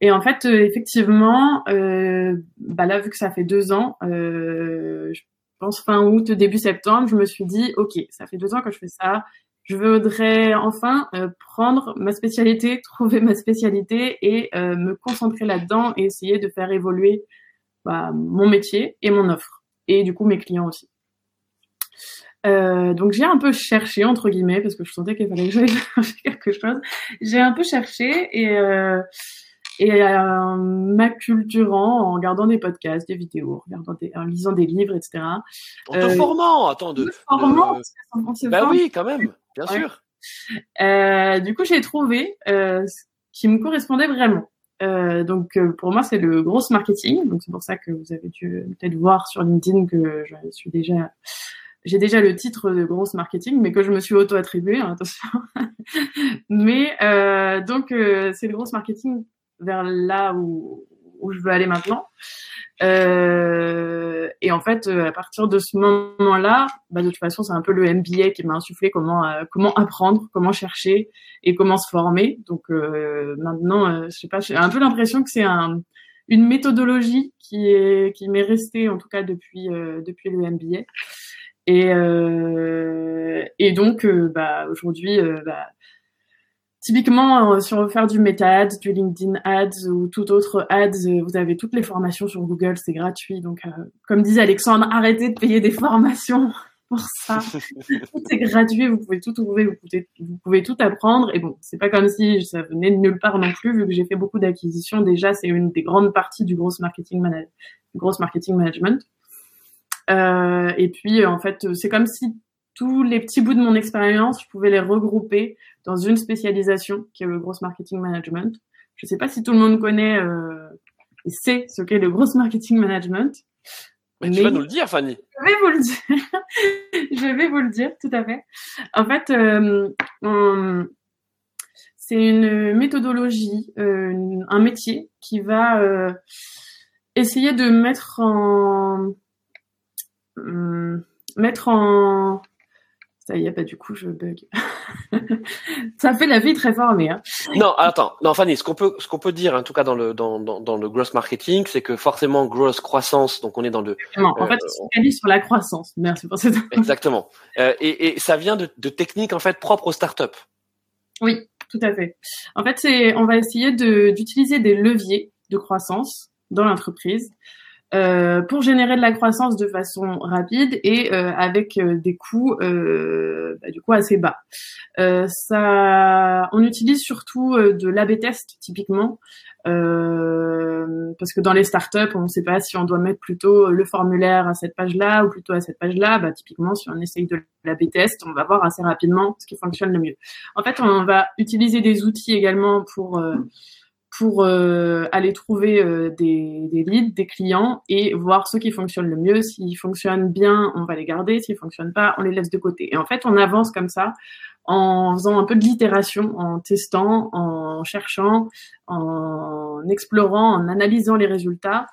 Et en fait, euh, effectivement, bah là, vu que ça fait deux ans, je pense fin août, début septembre, je me suis dit, OK, ça fait deux ans que je fais ça. Je voudrais enfin prendre ma spécialité, trouver ma spécialité et me concentrer là-dedans et essayer de faire évoluer bah, mon métier et mon offre. Et du coup, mes clients aussi. Euh, donc j'ai un peu cherché entre guillemets parce que je sentais qu'il fallait que j'aille chercher quelque chose. J'ai un peu cherché et euh, et euh, m'acculturant en regardant des podcasts, des vidéos, regardant des, en lisant des livres, etc. En te euh, formant, attends de. Formant, bah oui, quand même, bien sûr. Euh, du coup, j'ai trouvé euh, ce qui me correspondait vraiment. Euh, donc pour moi c'est le gros marketing donc c'est pour ça que vous avez dû peut-être voir sur LinkedIn que je suis déjà j'ai déjà le titre de grosse marketing, mais que je me suis auto-attribué, hein, attention. mais euh, donc, euh, c'est le grosse marketing vers là où, où je veux aller maintenant. Euh, et en fait, euh, à partir de ce moment-là, bah, de toute façon, c'est un peu le MBA qui m'a insufflé comment euh, comment apprendre, comment chercher et comment se former. Donc maintenant, je sais pas, j'ai un peu l'impression que c'est un, une méthodologie qui est qui m'est restée en tout cas depuis depuis le MBA. Et, euh, et donc, euh, bah, aujourd'hui, euh, bah, typiquement, si on veut faire du Meta Ads, du LinkedIn Ads ou tout autre Ads, vous avez toutes les formations sur Google, c'est gratuit. Donc, comme disait Alexandre, arrêtez de payer des formations pour ça. tout est gratuit, vous pouvez tout trouver, vous pouvez, vous pouvez tout apprendre. Et bon, c'est pas comme si ça venait de nulle part non plus, vu que j'ai fait beaucoup d'acquisitions. Déjà, c'est une des grandes parties du gros marketing, du gros marketing management. Euh, et puis, en fait, c'est comme si tous les petits bouts de mon expérience, je pouvais les regrouper dans une spécialisation qui est le gross marketing management. Je ne sais pas si tout le monde connaît euh, et sait ce qu'est le gross marketing management. Mais, tu vas nous le dire, Fanny. Je vais vous le dire. je vais vous le dire, tout à fait. En fait, euh, c'est une méthodologie, euh, un métier qui va essayer de mettre en mettre en ça y est, pas du coup, je bug. ça fait la vie très formée. Hein. Non, attends, non, Fanny, ce qu'on peut, ce qu'on peut dire, en tout cas dans le dans dans, dans le growth marketing, c'est que forcément growth croissance, donc on est dans le. en euh, fait, on dit sur la croissance. Merci pour cette. Exactement. Euh, et, et ça vient de, de techniques en fait propres aux startups. Oui, tout à fait. En fait, c'est, on va essayer de d'utiliser des leviers de croissance dans l'entreprise euh, pour générer de la croissance de façon rapide et euh, avec euh, des coûts bah, du coup assez bas. ça, on utilise surtout de l'A/B test typiquement parce que dans les startups, on ne sait pas si on doit mettre plutôt le formulaire à cette page-là ou plutôt à cette page-là. Bah, typiquement, si on essaye de l'A/B test, on va voir assez rapidement ce qui fonctionne le mieux. En fait, on va utiliser des outils également pour pour euh, aller trouver euh, des, des, leads, des clients et voir ceux qui fonctionnent le mieux. S'ils fonctionnent bien, on va les garder. S'ils fonctionnent pas, on les laisse de côté. Et en fait, on avance comme ça en faisant un peu de l'itération, en testant, en cherchant, en explorant, en analysant les résultats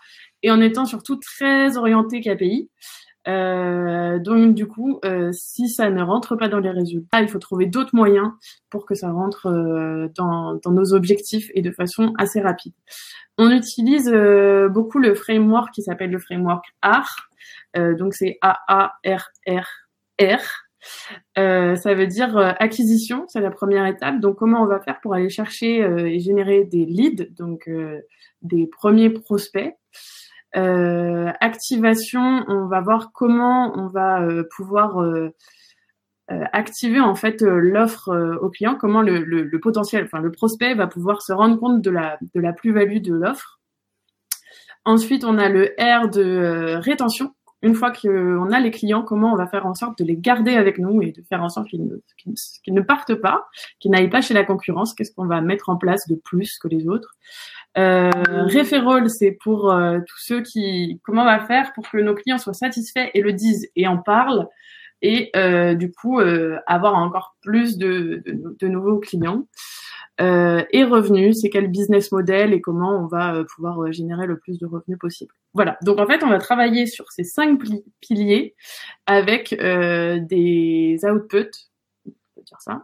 et en étant surtout très orienté KPI. Euh, donc du coup, euh, si ça ne rentre pas dans les résultats, il faut trouver d'autres moyens pour que ça rentre euh, dans, dans, nos objectifs et de façon assez rapide. On utilise euh, beaucoup le framework qui s'appelle le framework AR. donc c'est A-A-R-R-R. ça veut dire acquisition, c'est la première étape. Donc comment on va faire pour aller chercher et générer des leads, donc des premiers prospects? Euh, activation, on va voir comment on va euh, pouvoir euh, activer en fait l'offre au client, comment le, le, potentiel, enfin le prospect va pouvoir se rendre compte de la, de la plus-value de l'offre. Ensuite, on a le R de rétention une fois qu'on a les clients, comment on va faire en sorte de les garder avec nous et de faire en sorte qu'ils ne, ne, partent pas, qu'ils n'aillent pas chez la concurrence. Qu'est-ce qu'on va mettre en place de plus que les autres? Euh, Referral, c'est pour euh, tous ceux qui, comment on va faire pour que nos clients soient satisfaits et le disent et en parlent? Et euh, du coup euh, avoir encore plus de, de, de nouveaux clients. Euh, et revenus, c'est quel business model et comment on va euh, pouvoir euh, générer le plus de revenus possible. Voilà. Donc en fait, on va travailler sur ces cinq piliers avec euh, des outputs ça,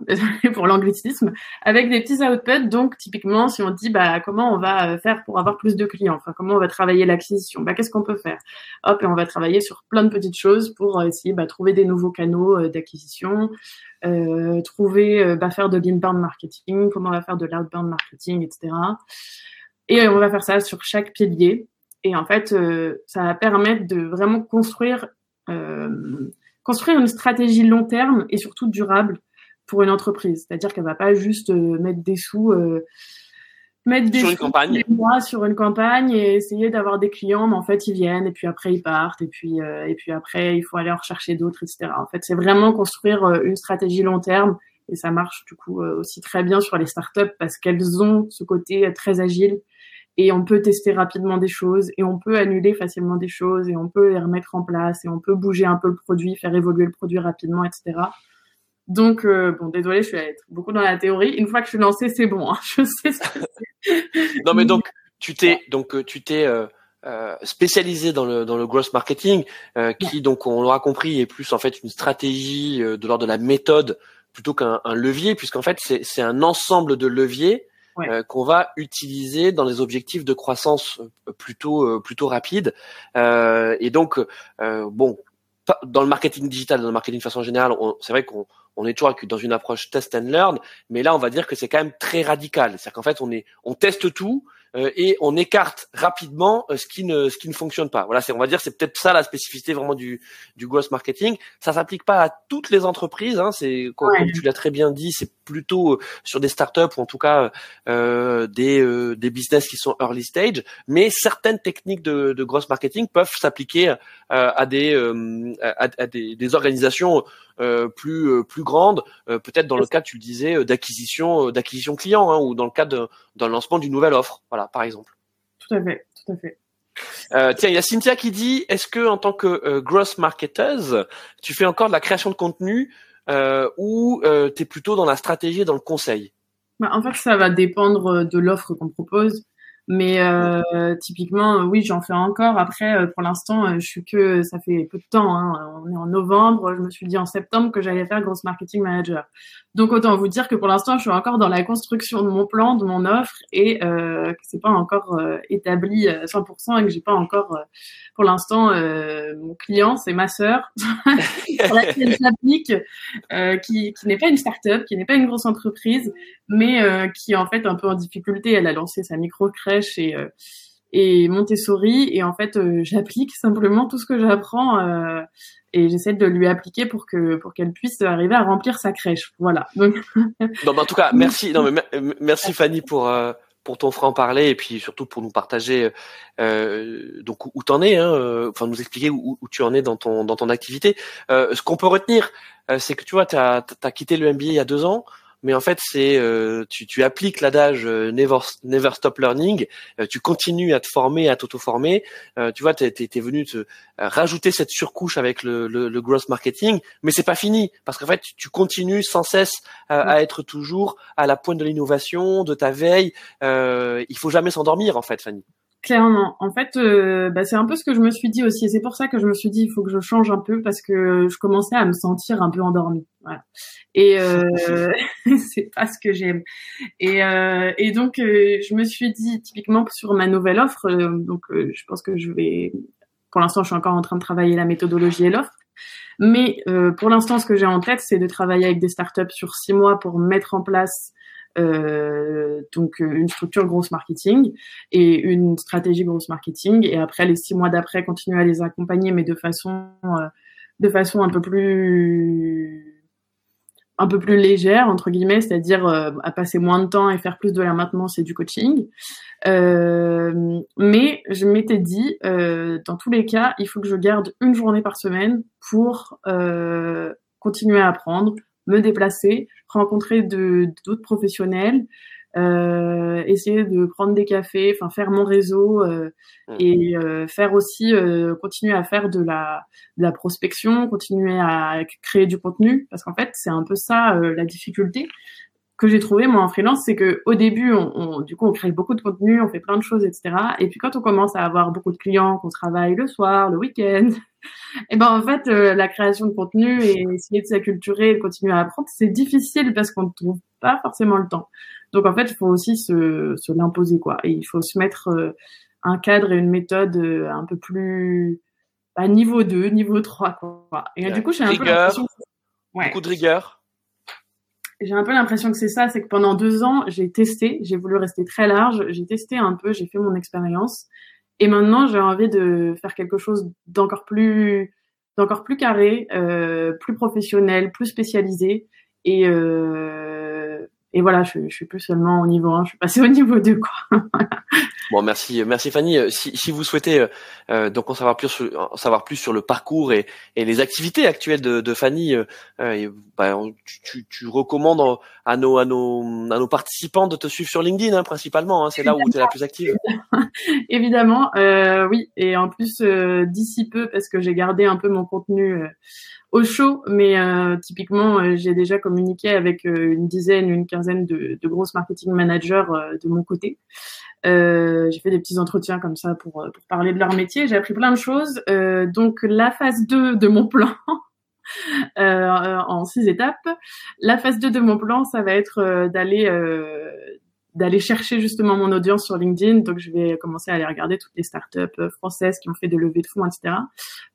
pour l'anglicisme, avec des petits outputs. Donc, typiquement, si on dit, bah, comment on va euh, faire pour avoir plus de clients, enfin, comment on va travailler l'acquisition, bah, qu'est-ce qu'on peut faire? Hop, et on va travailler sur plein de petites choses pour euh, essayer, bah, trouver des nouveaux canaux euh, d'acquisition, trouver, bah, faire de l'inbound marketing, comment on va faire de l'outbound marketing, etc. Et on va faire ça sur chaque pilier. Et en fait, ça va permettre de vraiment construire, construire une stratégie long terme et surtout durable pour une entreprise. C'est-à-dire qu'elle va pas juste euh, mettre des sous, euh, mettre des sur sous une campagne. Mois sur une campagne et essayer d'avoir des clients, mais en fait ils viennent et puis après ils partent et puis euh, et puis après il faut aller en rechercher d'autres, etc. En fait, c'est vraiment construire une stratégie long terme et ça marche du coup aussi très bien sur les startups parce qu'elles ont ce côté très agile et on peut tester rapidement des choses et on peut annuler facilement des choses et on peut les remettre en place et on peut bouger un peu le produit, faire évoluer le produit rapidement, etc. Donc, euh, bon, désolé, je suis allée beaucoup dans la théorie. Une fois que je suis lancée, c'est bon. Hein. Je sais ce que c'est. non, mais donc, tu t'es, donc, euh, tu t'es euh, euh, spécialisé dans le dans le growth marketing, euh, qui, donc, on l'aura compris, est plus en fait une stratégie de l'ordre de la méthode plutôt qu'un levier, puisqu'en fait, c'est c'est un ensemble de leviers ouais. qu'on va utiliser dans les objectifs de croissance plutôt plutôt rapide. et donc, bon, dans le marketing digital, dans le marketing de façon générale, c'est vrai qu'on on est toujours dans une approche test and learn, mais là on va dire que c'est quand même très radical. C'est-à-dire qu'en fait on est, on teste tout euh, et on écarte rapidement euh, ce qui ne, ce qui ne fonctionne pas. Voilà, c'est, on va dire, c'est peut-être ça la spécificité vraiment du, du growth marketing. Ça s'applique pas à toutes les entreprises. Hein, c'est comme, ouais. tu l'as très bien dit, c'est plutôt euh, sur des startups ou en tout cas euh, des, euh, des business qui sont early stage. Mais certaines techniques de, de growth marketing peuvent s'appliquer à des, à, à des, des organisations plus euh, plus grande, euh, peut-être dans le cas tu le disais d'acquisition d'acquisition client hein, ou dans le cadre d'un lancement d'une nouvelle offre, voilà par exemple. Tout à fait, tout à fait. Euh, tiens, il y a Cynthia qui dit est-ce que en tant que euh, gross marketeuse, tu fais encore de la création de contenu euh, ou tu es plutôt dans la stratégie et dans le conseil? Bah, En fait, ça va dépendre de l'offre qu'on propose. Mais euh, typiquement, oui, j'en fais encore. Après, euh, pour l'instant, euh, je suis que ça fait peu de temps. Hein. On est en novembre. Je me suis dit en septembre que j'allais faire grosse marketing manager. Donc autant vous dire que pour l'instant, je suis encore dans la construction de mon plan, de mon offre, et euh, que c'est pas encore euh, établi à 100% et que j'ai pas encore, euh, pour l'instant, mon client, c'est ma sœur, qui, qui n'est pas une start-up, qui n'est pas une grosse entreprise, mais qui est en fait un peu en difficulté. Elle a lancé sa micro et et Montessori. Et en fait euh, j'applique simplement tout ce que j'apprends euh, et j'essaie de lui appliquer pour que pour qu'elle puisse arriver à remplir sa crèche. Voilà. Donc non mais en tout cas merci. Non mais merci. Fanny pour euh, pour ton franc parler et puis surtout pour nous partager euh, donc où t'en es hein, enfin nous expliquer où, où, tu en es dans ton dans ton activité. Ce qu'on peut retenir c'est que tu vois tu as, as quitté le MBA il y a deux ans mais en fait c'est euh, tu, tu appliques l'adage euh, never never stop learning, euh, tu continues à te former, à t'auto-former. Euh, tu vois, tu es, venu te rajouter cette surcouche avec le, le, le growth marketing, mais c'est pas fini parce qu'en fait tu continues sans cesse à être toujours à la pointe de l'innovation, de ta veille. il faut jamais s'endormir en fait, Fanny. Clairement. En fait, euh, bah, c'est un peu ce que je me suis dit aussi. Et c'est pour ça que je me suis dit, il faut que je change un peu parce que je commençais à me sentir un peu endormie. Voilà. Et euh, c'est pas ce que j'aime. Et, euh, et donc, euh, je me suis dit, typiquement sur ma nouvelle offre, euh, donc euh, je pense que je vais... Pour l'instant, je suis encore en train de travailler la méthodologie et l'offre. Mais pour l'instant, ce que j'ai en tête, c'est de travailler avec des startups sur six mois pour mettre en place euh, donc euh, une structure grosse marketing et une stratégie grosse marketing et après les six mois d'après continuer à les accompagner mais de façon euh, de façon un peu plus un peu plus légère entre guillemets, c'est-à-dire à passer moins de temps et faire plus de la maintenance et du coaching. mais je m'étais dit, dans tous les cas, il faut que je garde une journée par semaine pour continuer à apprendre, me déplacer, rencontrer d'autres professionnels, euh, essayer de prendre des cafés, enfin faire mon réseau euh, mmh. et euh, faire aussi euh, continuer à faire de la, de la prospection, continuer à créer du contenu parce qu'en fait c'est un peu ça euh, la difficulté que j'ai trouvé moi en freelance, c'est que au début, on, on, du coup, on crée beaucoup de contenu, on fait plein de choses, etc. Et puis quand on commence à avoir beaucoup de clients, qu'on travaille le soir, le week-end, et ben en fait, la création de contenu et essayer de s'acculturer, de continuer à apprendre, c'est difficile parce qu'on ne trouve pas forcément le temps. Donc en fait, il faut aussi se, se l'imposer quoi. Et il faut se mettre euh, un cadre et une méthode euh, un peu plus à bah, niveau 2, niveau 3 quoi. Et du coup, j'ai un peu l'impression ouais. beaucoup de rigueur. J'ai un peu l'impression que c'est ça, c'est que pendant deux ans, j'ai testé, j'ai voulu rester très large, j'ai testé un peu, j'ai fait mon expérience, et maintenant j'ai envie de faire quelque chose d'encore plus, d'encore plus carré, euh, plus professionnel, plus spécialisé, et euh, et voilà, je, je suis plus seulement au niveau 1, je suis passée au niveau 2 quoi. bon, merci, merci Fanny. Euh, si, si vous souhaitez euh, euh, donc en savoir plus, sur, en savoir plus sur le parcours et, et les activités actuelles de, de Fanny, euh, euh bah, tu, tu, recommandes à nos, à nos, à nos participants de te suivre sur LinkedIn hein, principalement. Hein, c'est là où tu es la plus active. Évidemment, oui. Et en plus d'ici peu, parce que j'ai gardé un peu mon contenu au chaud, mais euh, typiquement, euh, j'ai déjà communiqué avec euh, une dizaine, une quinzaine de, de grosses marketing managers de mon côté. j'ai fait des petits entretiens comme ça pour, pour parler de leur métier. J'ai appris plein de choses. donc la phase 2 de mon plan, en six étapes, la phase 2 de mon plan, ça va être d'aller d'aller chercher justement mon audience sur LinkedIn. Donc, je vais commencer à aller regarder toutes les startups euh, françaises qui ont fait des levées de fonds, etc.,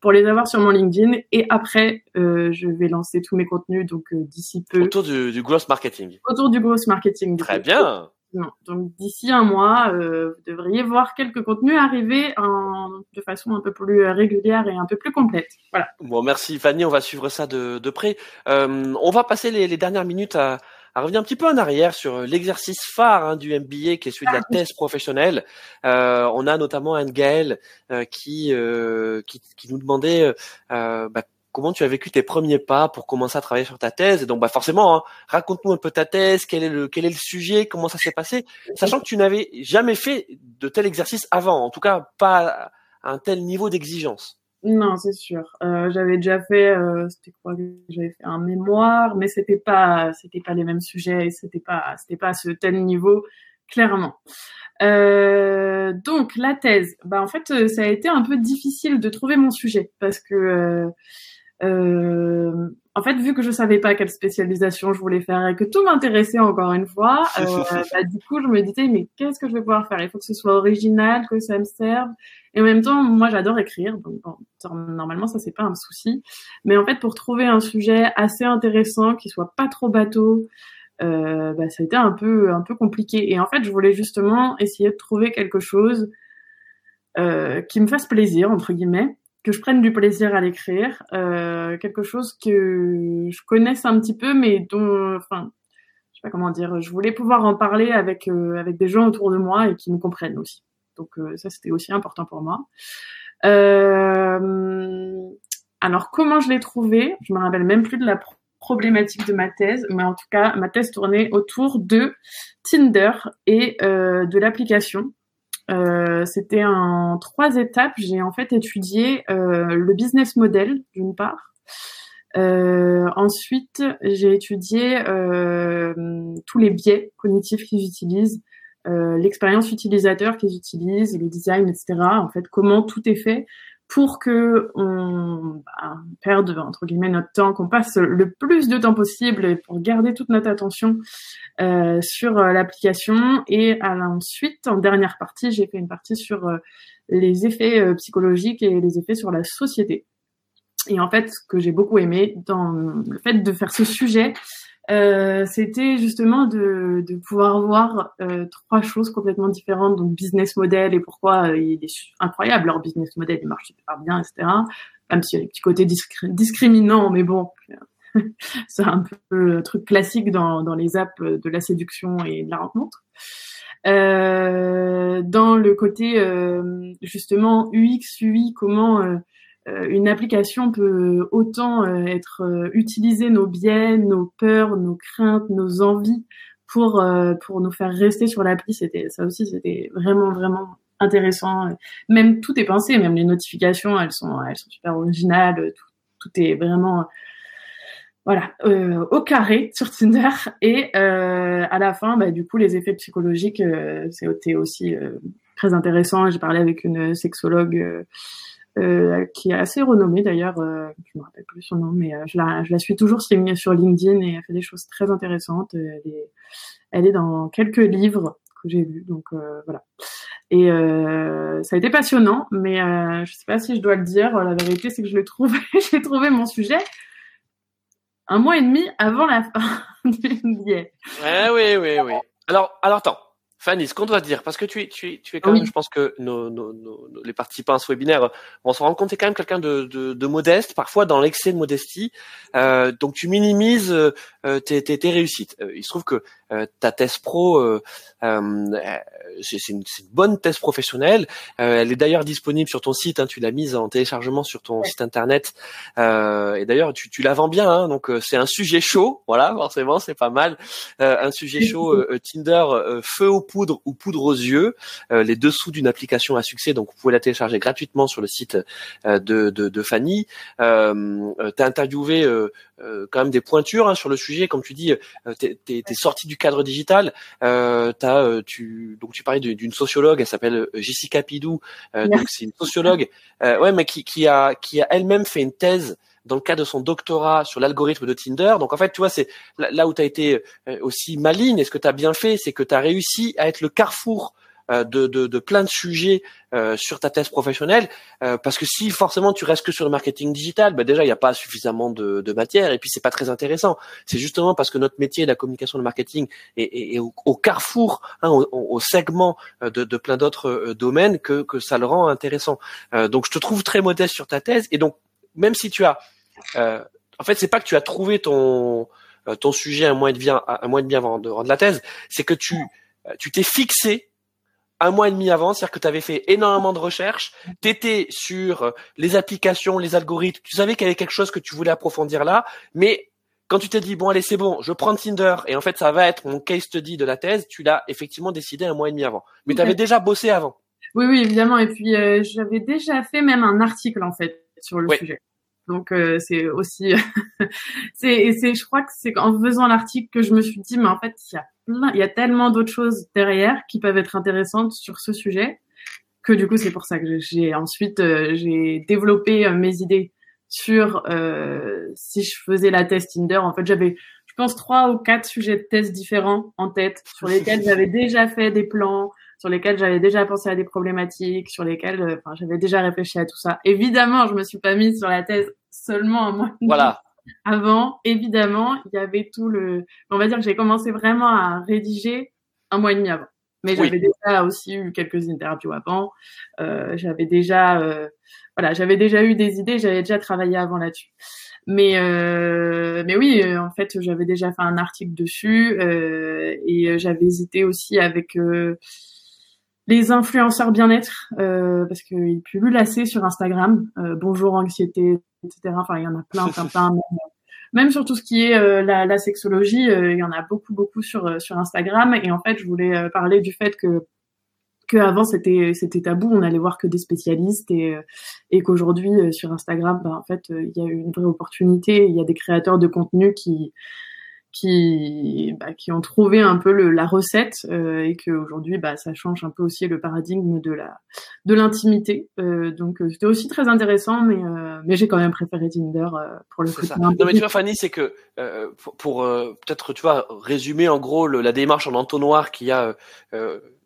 pour les avoir sur mon LinkedIn. Et après, euh, je vais lancer tous mes contenus, donc euh, d'ici peu. Autour du, du growth marketing. Autour du growth marketing. Très bien. Donc d'ici un mois, euh, vous devriez voir quelques contenus arriver en, de façon un peu plus régulière et un peu plus complète. Voilà. Bon, merci Fanny, on va suivre ça de, de près. Euh, on va passer les, les dernières minutes à, à revenir un petit peu en arrière sur euh, l'exercice phare hein, du MBA qui est celui de la ah thèse professionnelle. Euh, on a notamment Anne Gaël euh, qui, euh, qui, qui nous demandait euh, bah, comment tu as vécu tes premiers pas pour commencer à travailler sur ta thèse. Et donc bah forcément, hein, raconte-nous un peu ta thèse, quel est le quel est le sujet, comment ça s'est passé, sachant que tu n'avais jamais fait de tel exercice avant, en tout cas pas à un tel niveau d'exigence. Non, c'est sûr. Euh, j'avais déjà fait, euh, c'était quoi J'avais fait un mémoire, mais c'était pas, c'était pas les mêmes sujets, c'était pas, c'était pas à ce tel niveau, clairement. Euh, donc la thèse, bah en fait, euh, ça a été un peu difficile de trouver mon sujet parce que euh, en fait, vu que je savais pas quelle spécialisation je voulais faire et que tout m'intéressait encore une fois, euh, bah, du coup, je me disais mais qu'est-ce que je vais pouvoir faire? Il faut que ce soit original, que ça me serve. Et en même temps, moi, j'adore écrire, donc normalement, ça c'est pas un souci. Mais en fait, pour trouver un sujet assez intéressant, qui soit pas trop bateau, euh, bah, ça a été un peu un peu compliqué. Et en fait, je voulais justement essayer de trouver quelque chose euh, qui me fasse plaisir entre guillemets que je prenne du plaisir à l'écrire, euh, quelque chose que je connaisse un petit peu, mais dont, enfin, je sais pas comment dire, je voulais pouvoir en parler avec euh, avec des gens autour de moi et qui me comprennent aussi. Donc euh, ça, c'était aussi important pour moi. Euh, alors comment je l'ai trouvé? Je me rappelle même plus de la problématique de ma thèse, mais en tout cas, ma thèse tournait autour de Tinder et de l'application euh, c'était en trois étapes. J'ai en fait étudié euh, le business model d'une part. Euh, ensuite, j'ai étudié tous les biais cognitifs qu'ils utilisent, l'expérience utilisateur qu'ils utilisent, le design, etc. En fait, comment tout est fait pour que on bah, perde entre guillemets notre temps, qu'on passe le plus de temps possible pour garder toute notre attention euh, sur euh, l'application. Et ensuite, en dernière partie, j'ai fait une partie sur euh, les effets psychologiques et les effets sur la société. Et en fait, ce que j'ai beaucoup aimé dans le fait de faire ce sujet, euh, c'était justement de, de, pouvoir voir euh, trois choses complètement différentes, donc business model et pourquoi euh, il est incroyable leur business model, il marche super bien, etc. Même s'il y a des petits côtés discriminants, mais bon, c'est un peu le truc classique dans, dans les apps de la séduction et de la rencontre. Euh, dans le côté justement UX, UI, comment une application peut autant être utiliser nos biais, nos peurs, nos craintes, nos envies pour pour nous faire rester sur l'appli. C'était ça aussi, c'était vraiment vraiment intéressant. Même tout est pensé, même les notifications, elles sont elles sont super originales. Tout, est vraiment voilà, euh, au carré sur Tinder. Et euh, à la fin, bah, du coup, les effets psychologiques, euh, c'était aussi euh, très intéressant. J'ai parlé avec une sexologue euh, qui est assez renommée d'ailleurs. je me rappelle plus son nom, mais je la, je, la, suis toujours sur LinkedIn et elle fait des choses très intéressantes. Elle est, elle est dans quelques livres que j'ai lus, donc voilà. Et ça a été passionnant, mais je sais pas si je dois le dire. La vérité, c'est que je l'ai trouvé, j'ai trouvé mon sujet un mois et demi avant la fin du billet. oui, oui, oui. Alors, alors attends. Fanny, ce qu'on doit dire, parce que tu es, tu es, tu es quand même, je pense que nos, nos, nos, les participants à ce webinaire vont se rendre compte, tu es quand même quelqu'un de, de, de, modeste, parfois dans l'excès de modestie. Euh, donc tu minimises euh, tes, tes, tes, réussites. Euh, il se trouve que euh, ta thèse pro, euh, c'est une, une, bonne thèse professionnelle. elle est d'ailleurs disponible sur ton site. Hein, tu l'as mise en téléchargement sur ton site internet. et d'ailleurs, tu, tu la vends bien. Hein, donc c'est un sujet chaud. Voilà, forcément, c'est pas mal. un sujet chaud. Tinder, feu au poudre ou poudre aux yeux, euh, les dessous d'une application à succès. Donc vous pouvez la télécharger gratuitement sur le site euh, de, de, de, Fanny. Euh, tu as interviewé quand même des pointures hein, sur le sujet, comme tu dis, tu es, sorti du cadre digital. as, tu, donc tu parlais d'une sociologue, elle s'appelle Jessica Pidou. donc c'est une sociologue, ouais, mais qui, qui a qui a elle-même fait une thèse dans le cadre de son doctorat sur l'algorithme de Tinder. Donc en fait, tu vois, c'est là où tu as été euh, aussi maligne et ce que tu as bien fait, c'est que tu as réussi à être le carrefour euh, de, de, de, plein de sujets euh, sur ta thèse professionnelle, parce que si forcément tu restes que sur le marketing digital, bah déjà il n'y a pas suffisamment de, de, matière et puis c'est pas très intéressant. C'est justement parce que notre métier, la communication, le marketing, est, est, au, carrefour, hein, au, au, segment de, de plein d'autres domaines que, que ça le rend intéressant. donc je te trouve très modeste sur ta thèse et donc même si tu as, euh, en fait, c'est pas que tu as trouvé ton euh, ton sujet mois et demi, un mois et demi avant de rendre la thèse, c'est que tu euh, tu t'es fixé un mois et demi avant, c'est-à-dire que tu avais fait énormément de recherches, tu étais sur les applications, les algorithmes, tu savais qu'il y avait quelque chose que tu voulais approfondir là, mais quand tu t'es dit bon allez c'est bon, je prends Tinder et en fait ça va être mon case study de la thèse, tu l'as effectivement décidé un mois et demi avant. Mais tu avais déjà bossé avant. Oui oui évidemment et puis j'avais déjà fait même un article en fait sur le sujet. Donc euh, c'est aussi c'est c'est je crois que c'est en faisant l'article que je me suis dit mais en fait il y a il y a tellement d'autres choses derrière qui peuvent être intéressantes sur ce sujet que du coup c'est pour ça que j'ai ensuite euh, j'ai développé euh, mes idées sur si je faisais la test Tinder en fait j'avais je pense trois ou quatre sujets de test différents en tête sur lesquels j'avais déjà fait des plans sur lesquels j'avais déjà pensé à des problématiques, sur lesquels euh, enfin, j'avais déjà réfléchi à tout ça. Évidemment, je me suis pas mise sur la thèse seulement un mois. Voilà. Avant, évidemment, il y avait tout le. On va dire que j'ai commencé vraiment à rédiger un mois et demi avant. Mais j'avais déjà aussi eu quelques interviews avant. Euh, j'avais déjà, euh, voilà, j'avais déjà eu des idées. J'avais déjà travaillé avant là-dessus. Mais euh, mais oui, en fait, j'avais déjà fait un article dessus euh, et j'avais hésité aussi avec les influenceurs bien-être, euh, parce qu'ils pullulent assez sur Instagram. Euh, bonjour anxiété, etc. Enfin, il y en a plein, plein, plein. Même, sur tout ce qui est euh, la, la, sexologie, il y en a beaucoup, beaucoup sur sur Instagram. Et en fait, je voulais parler du fait que que avant c'était c'était tabou, on allait voir que des spécialistes et et qu'aujourd'hui sur Instagram, ben, en fait, il y a une vraie opportunité. Il y a des créateurs de contenu qui qui, bah, qui ont trouvé un peu le, la recette euh, et qu'aujourd'hui bah, ça change un peu aussi le paradigme de la de l'intimité. Euh, donc euh, c'était aussi très intéressant, mais euh, mais j'ai quand même préféré Tinder euh, pour le coup. Non mais tu vois Fanny, c'est que pour, pour peut-être tu vois résumer en gros le, la démarche en entonnoir qu'il y a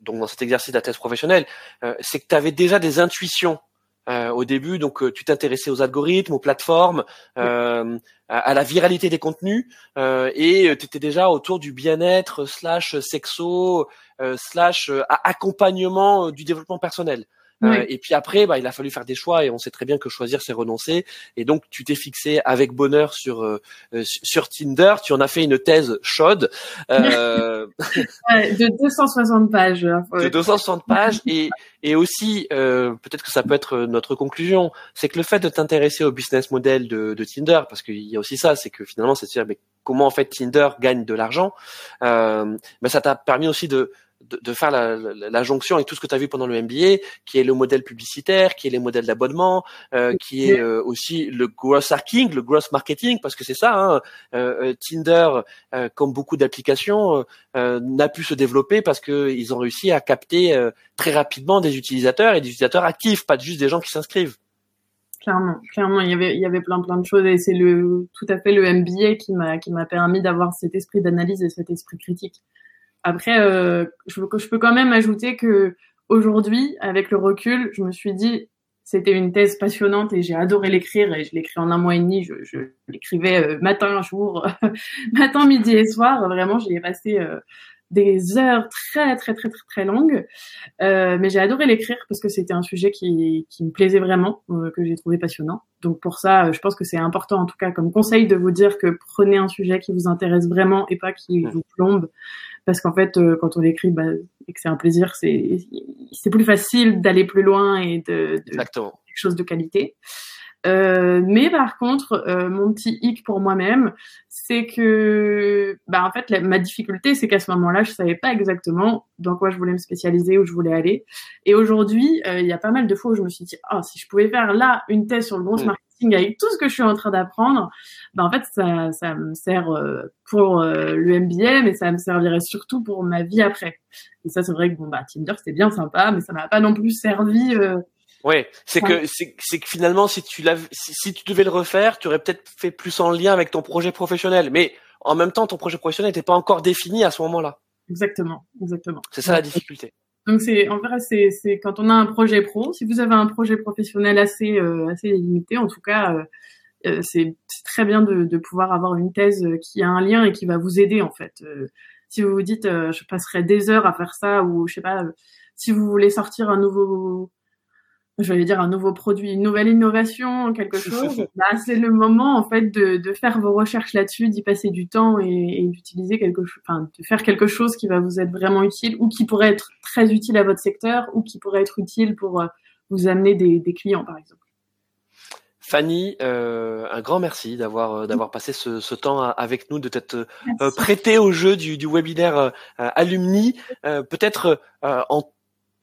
donc dans cet exercice de la thèse professionnelle, c'est que tu avais déjà des intuitions euh, au début, donc euh, tu t'intéressais aux algorithmes, aux plateformes, euh, à, la viralité des contenus, et tu étais déjà autour du bien-être slash sexo slash accompagnement du développement personnel. Euh, et puis après, bah, il a fallu faire des choix et on sait très bien que choisir c'est renoncer. Et donc tu t'es fixé avec bonheur sur euh, euh, sur Tinder. Tu en as fait une thèse chaude euh... de 260 pages. De 260 pages et et aussi peut-être que ça peut être notre conclusion, c'est que le fait de t'intéresser au business model de, de Tinder, parce qu'il y a aussi ça, c'est que finalement c'est dire mais comment en fait Tinder gagne de l'argent, euh, mais ça t'a permis aussi de de, de faire la, la, jonction avec tout ce que tu as vu pendant le MBA, qui est le modèle publicitaire, qui est les modèles d'abonnement, euh, qui est euh, aussi le gross hacking, le gross marketing, parce que c'est ça. Hein, euh, euh Tinder, euh, comme beaucoup d'applications, n'a pu se développer parce que ils ont réussi à capter très rapidement des utilisateurs et des utilisateurs actifs, pas juste des gens qui s'inscrivent. Clairement, clairement, il y avait il y avait plein plein de choses et c'est le tout à fait le MBA qui m'a qui m'a permis d'avoir cet esprit d'analyse et cet esprit critique. Après, euh, je, je peux quand même ajouter que aujourd'hui, avec le recul, je me suis dit c'était une thèse passionnante et j'ai adoré l'écrire et je l'écris en un mois et demi. Je, je l'écrivais euh, matin, jour, matin, midi et soir. Vraiment, j'y ai passé euh, des heures très très très très très longues. Euh, mais j'ai adoré l'écrire parce que c'était un sujet qui, qui me plaisait vraiment, euh, que j'ai trouvé passionnant. Donc pour ça, je pense que c'est important en tout cas comme conseil de vous dire que prenez un sujet qui vous intéresse vraiment et pas qui vous plombe parce qu'en fait, euh, quand on écrit bah, et que c'est un plaisir, c'est c'est plus facile d'aller plus loin et de, de quelque chose de qualité. Euh, mais par contre, euh, mon petit hic pour moi-même, c'est que, bah en fait, ma difficulté, c'est qu'à ce moment-là, je savais pas exactement dans quoi je voulais me spécialiser, où je voulais aller. Et aujourd'hui, euh, il y a pas mal de fois où je me suis dit, ah, si je pouvais faire là une thèse sur le bon avec tout ce que je suis en train d'apprendre, ben en fait ça, ça me sert euh, pour euh, le MBA, mais ça me servirait surtout pour ma vie après. Et ça c'est vrai que bon bah Tinder c'était bien sympa, mais ça m'a pas non plus servi. Euh, ouais, c'est que c'est que finalement si tu l'as si, si, tu devais le refaire, tu aurais peut-être fait plus en lien avec ton projet professionnel, mais en même temps ton projet professionnel n'était pas encore défini à ce moment-là. Exactement, exactement. C'est ça la difficulté. Donc c'est en vrai c'est quand on a un projet pro, si vous avez un projet professionnel assez euh, assez limité, en tout cas euh, euh c'est très bien de, de pouvoir avoir une thèse qui a un lien et qui va vous aider en fait. Euh, si vous vous dites je passerai des heures à faire ça ou je sais pas si vous voulez sortir un nouveau je vais dire un nouveau produit, une nouvelle innovation, quelque chose, bah, c'est le moment en fait de, de faire vos recherches là-dessus, d'y passer du temps et, et d'utiliser quelque chose, enfin de faire quelque chose qui va vous être vraiment utile ou qui pourrait être très utile à votre secteur ou qui pourrait être utile pour euh, vous amener des, des clients par exemple. Fanny, euh, un grand merci d'avoir euh, d'avoir passé ce, ce, temps avec nous, de t'être euh, prêté au jeu du, du webinaire alumni. Peut-être en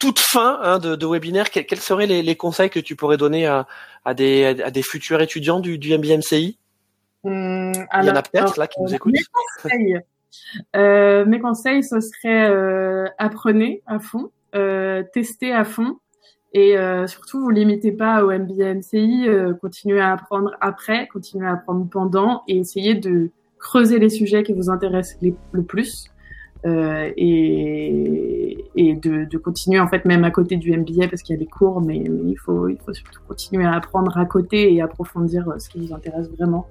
toute fin hein, de, de, webinaire, quels, seraient les, les, conseils que tu pourrais donner à, à, des, à des, futurs étudiants du, du MBMCI hum, Il y en a peut-être là qui nous écoutent. Mes conseils, euh, mes conseils ce serait euh, apprenez à fond, euh, testez à fond et euh, surtout vous limitez pas au MBMCI, euh, continuez à apprendre après, continuez à apprendre pendant et essayez de creuser les sujets qui vous intéressent le plus. Euh, et, et de, de, continuer en fait même à côté du MBA parce qu'il y a des cours, mais, mais, il faut il faut surtout continuer à apprendre à côté et approfondir euh, ce qui vous intéresse vraiment.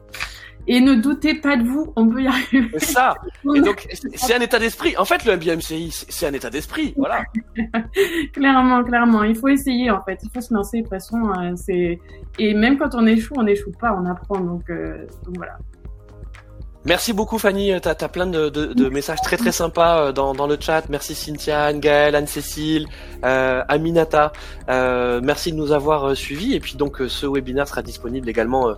Et ne doutez pas de vous, on peut y arriver. C'est ça. Et donc c'est un état d'esprit. En fait, le MBA MCI, c'est un état d'esprit, voilà. clairement, clairement, il faut essayer en fait, il faut se lancer de toute façon. Euh, c'est et même quand on échoue, on n'échoue pas, on apprend. Donc, euh, donc voilà. Merci beaucoup Fanny, tu as, plein de, de, de, messages très très sympas euh, dans, dans le chat. Merci Cynthia, Anne-Gaëlle, Anne-Cécile, euh, Aminata. Euh, merci de nous avoir euh, suivis. Et puis donc ce webinaire sera disponible également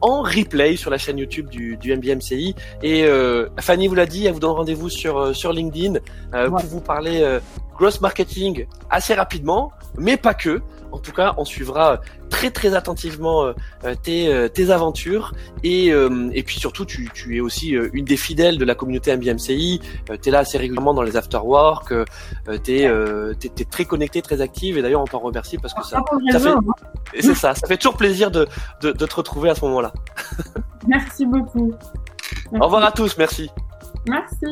en replay sur la chaîne YouTube du, du MBMCI. Et Fanny vous l'a dit, elle vous donne rendez-vous sur, sur LinkedIn pour vous parler gross marketing assez rapidement, mais pas que. En tout cas, on suivra très très attentivement euh, euh, tes, euh, tes aventures et, et puis surtout, tu, tu es aussi une des fidèles de la communauté MBMCI. tu es là assez régulièrement dans les afterwork. tu es, es, très connecté, très active et d'ailleurs, on t'en remercie parce que ça, ça fait, hein. c'est ça, ça fait toujours plaisir de, de, de te retrouver à ce moment-là. Merci beaucoup. Au revoir à tous, merci. Merci.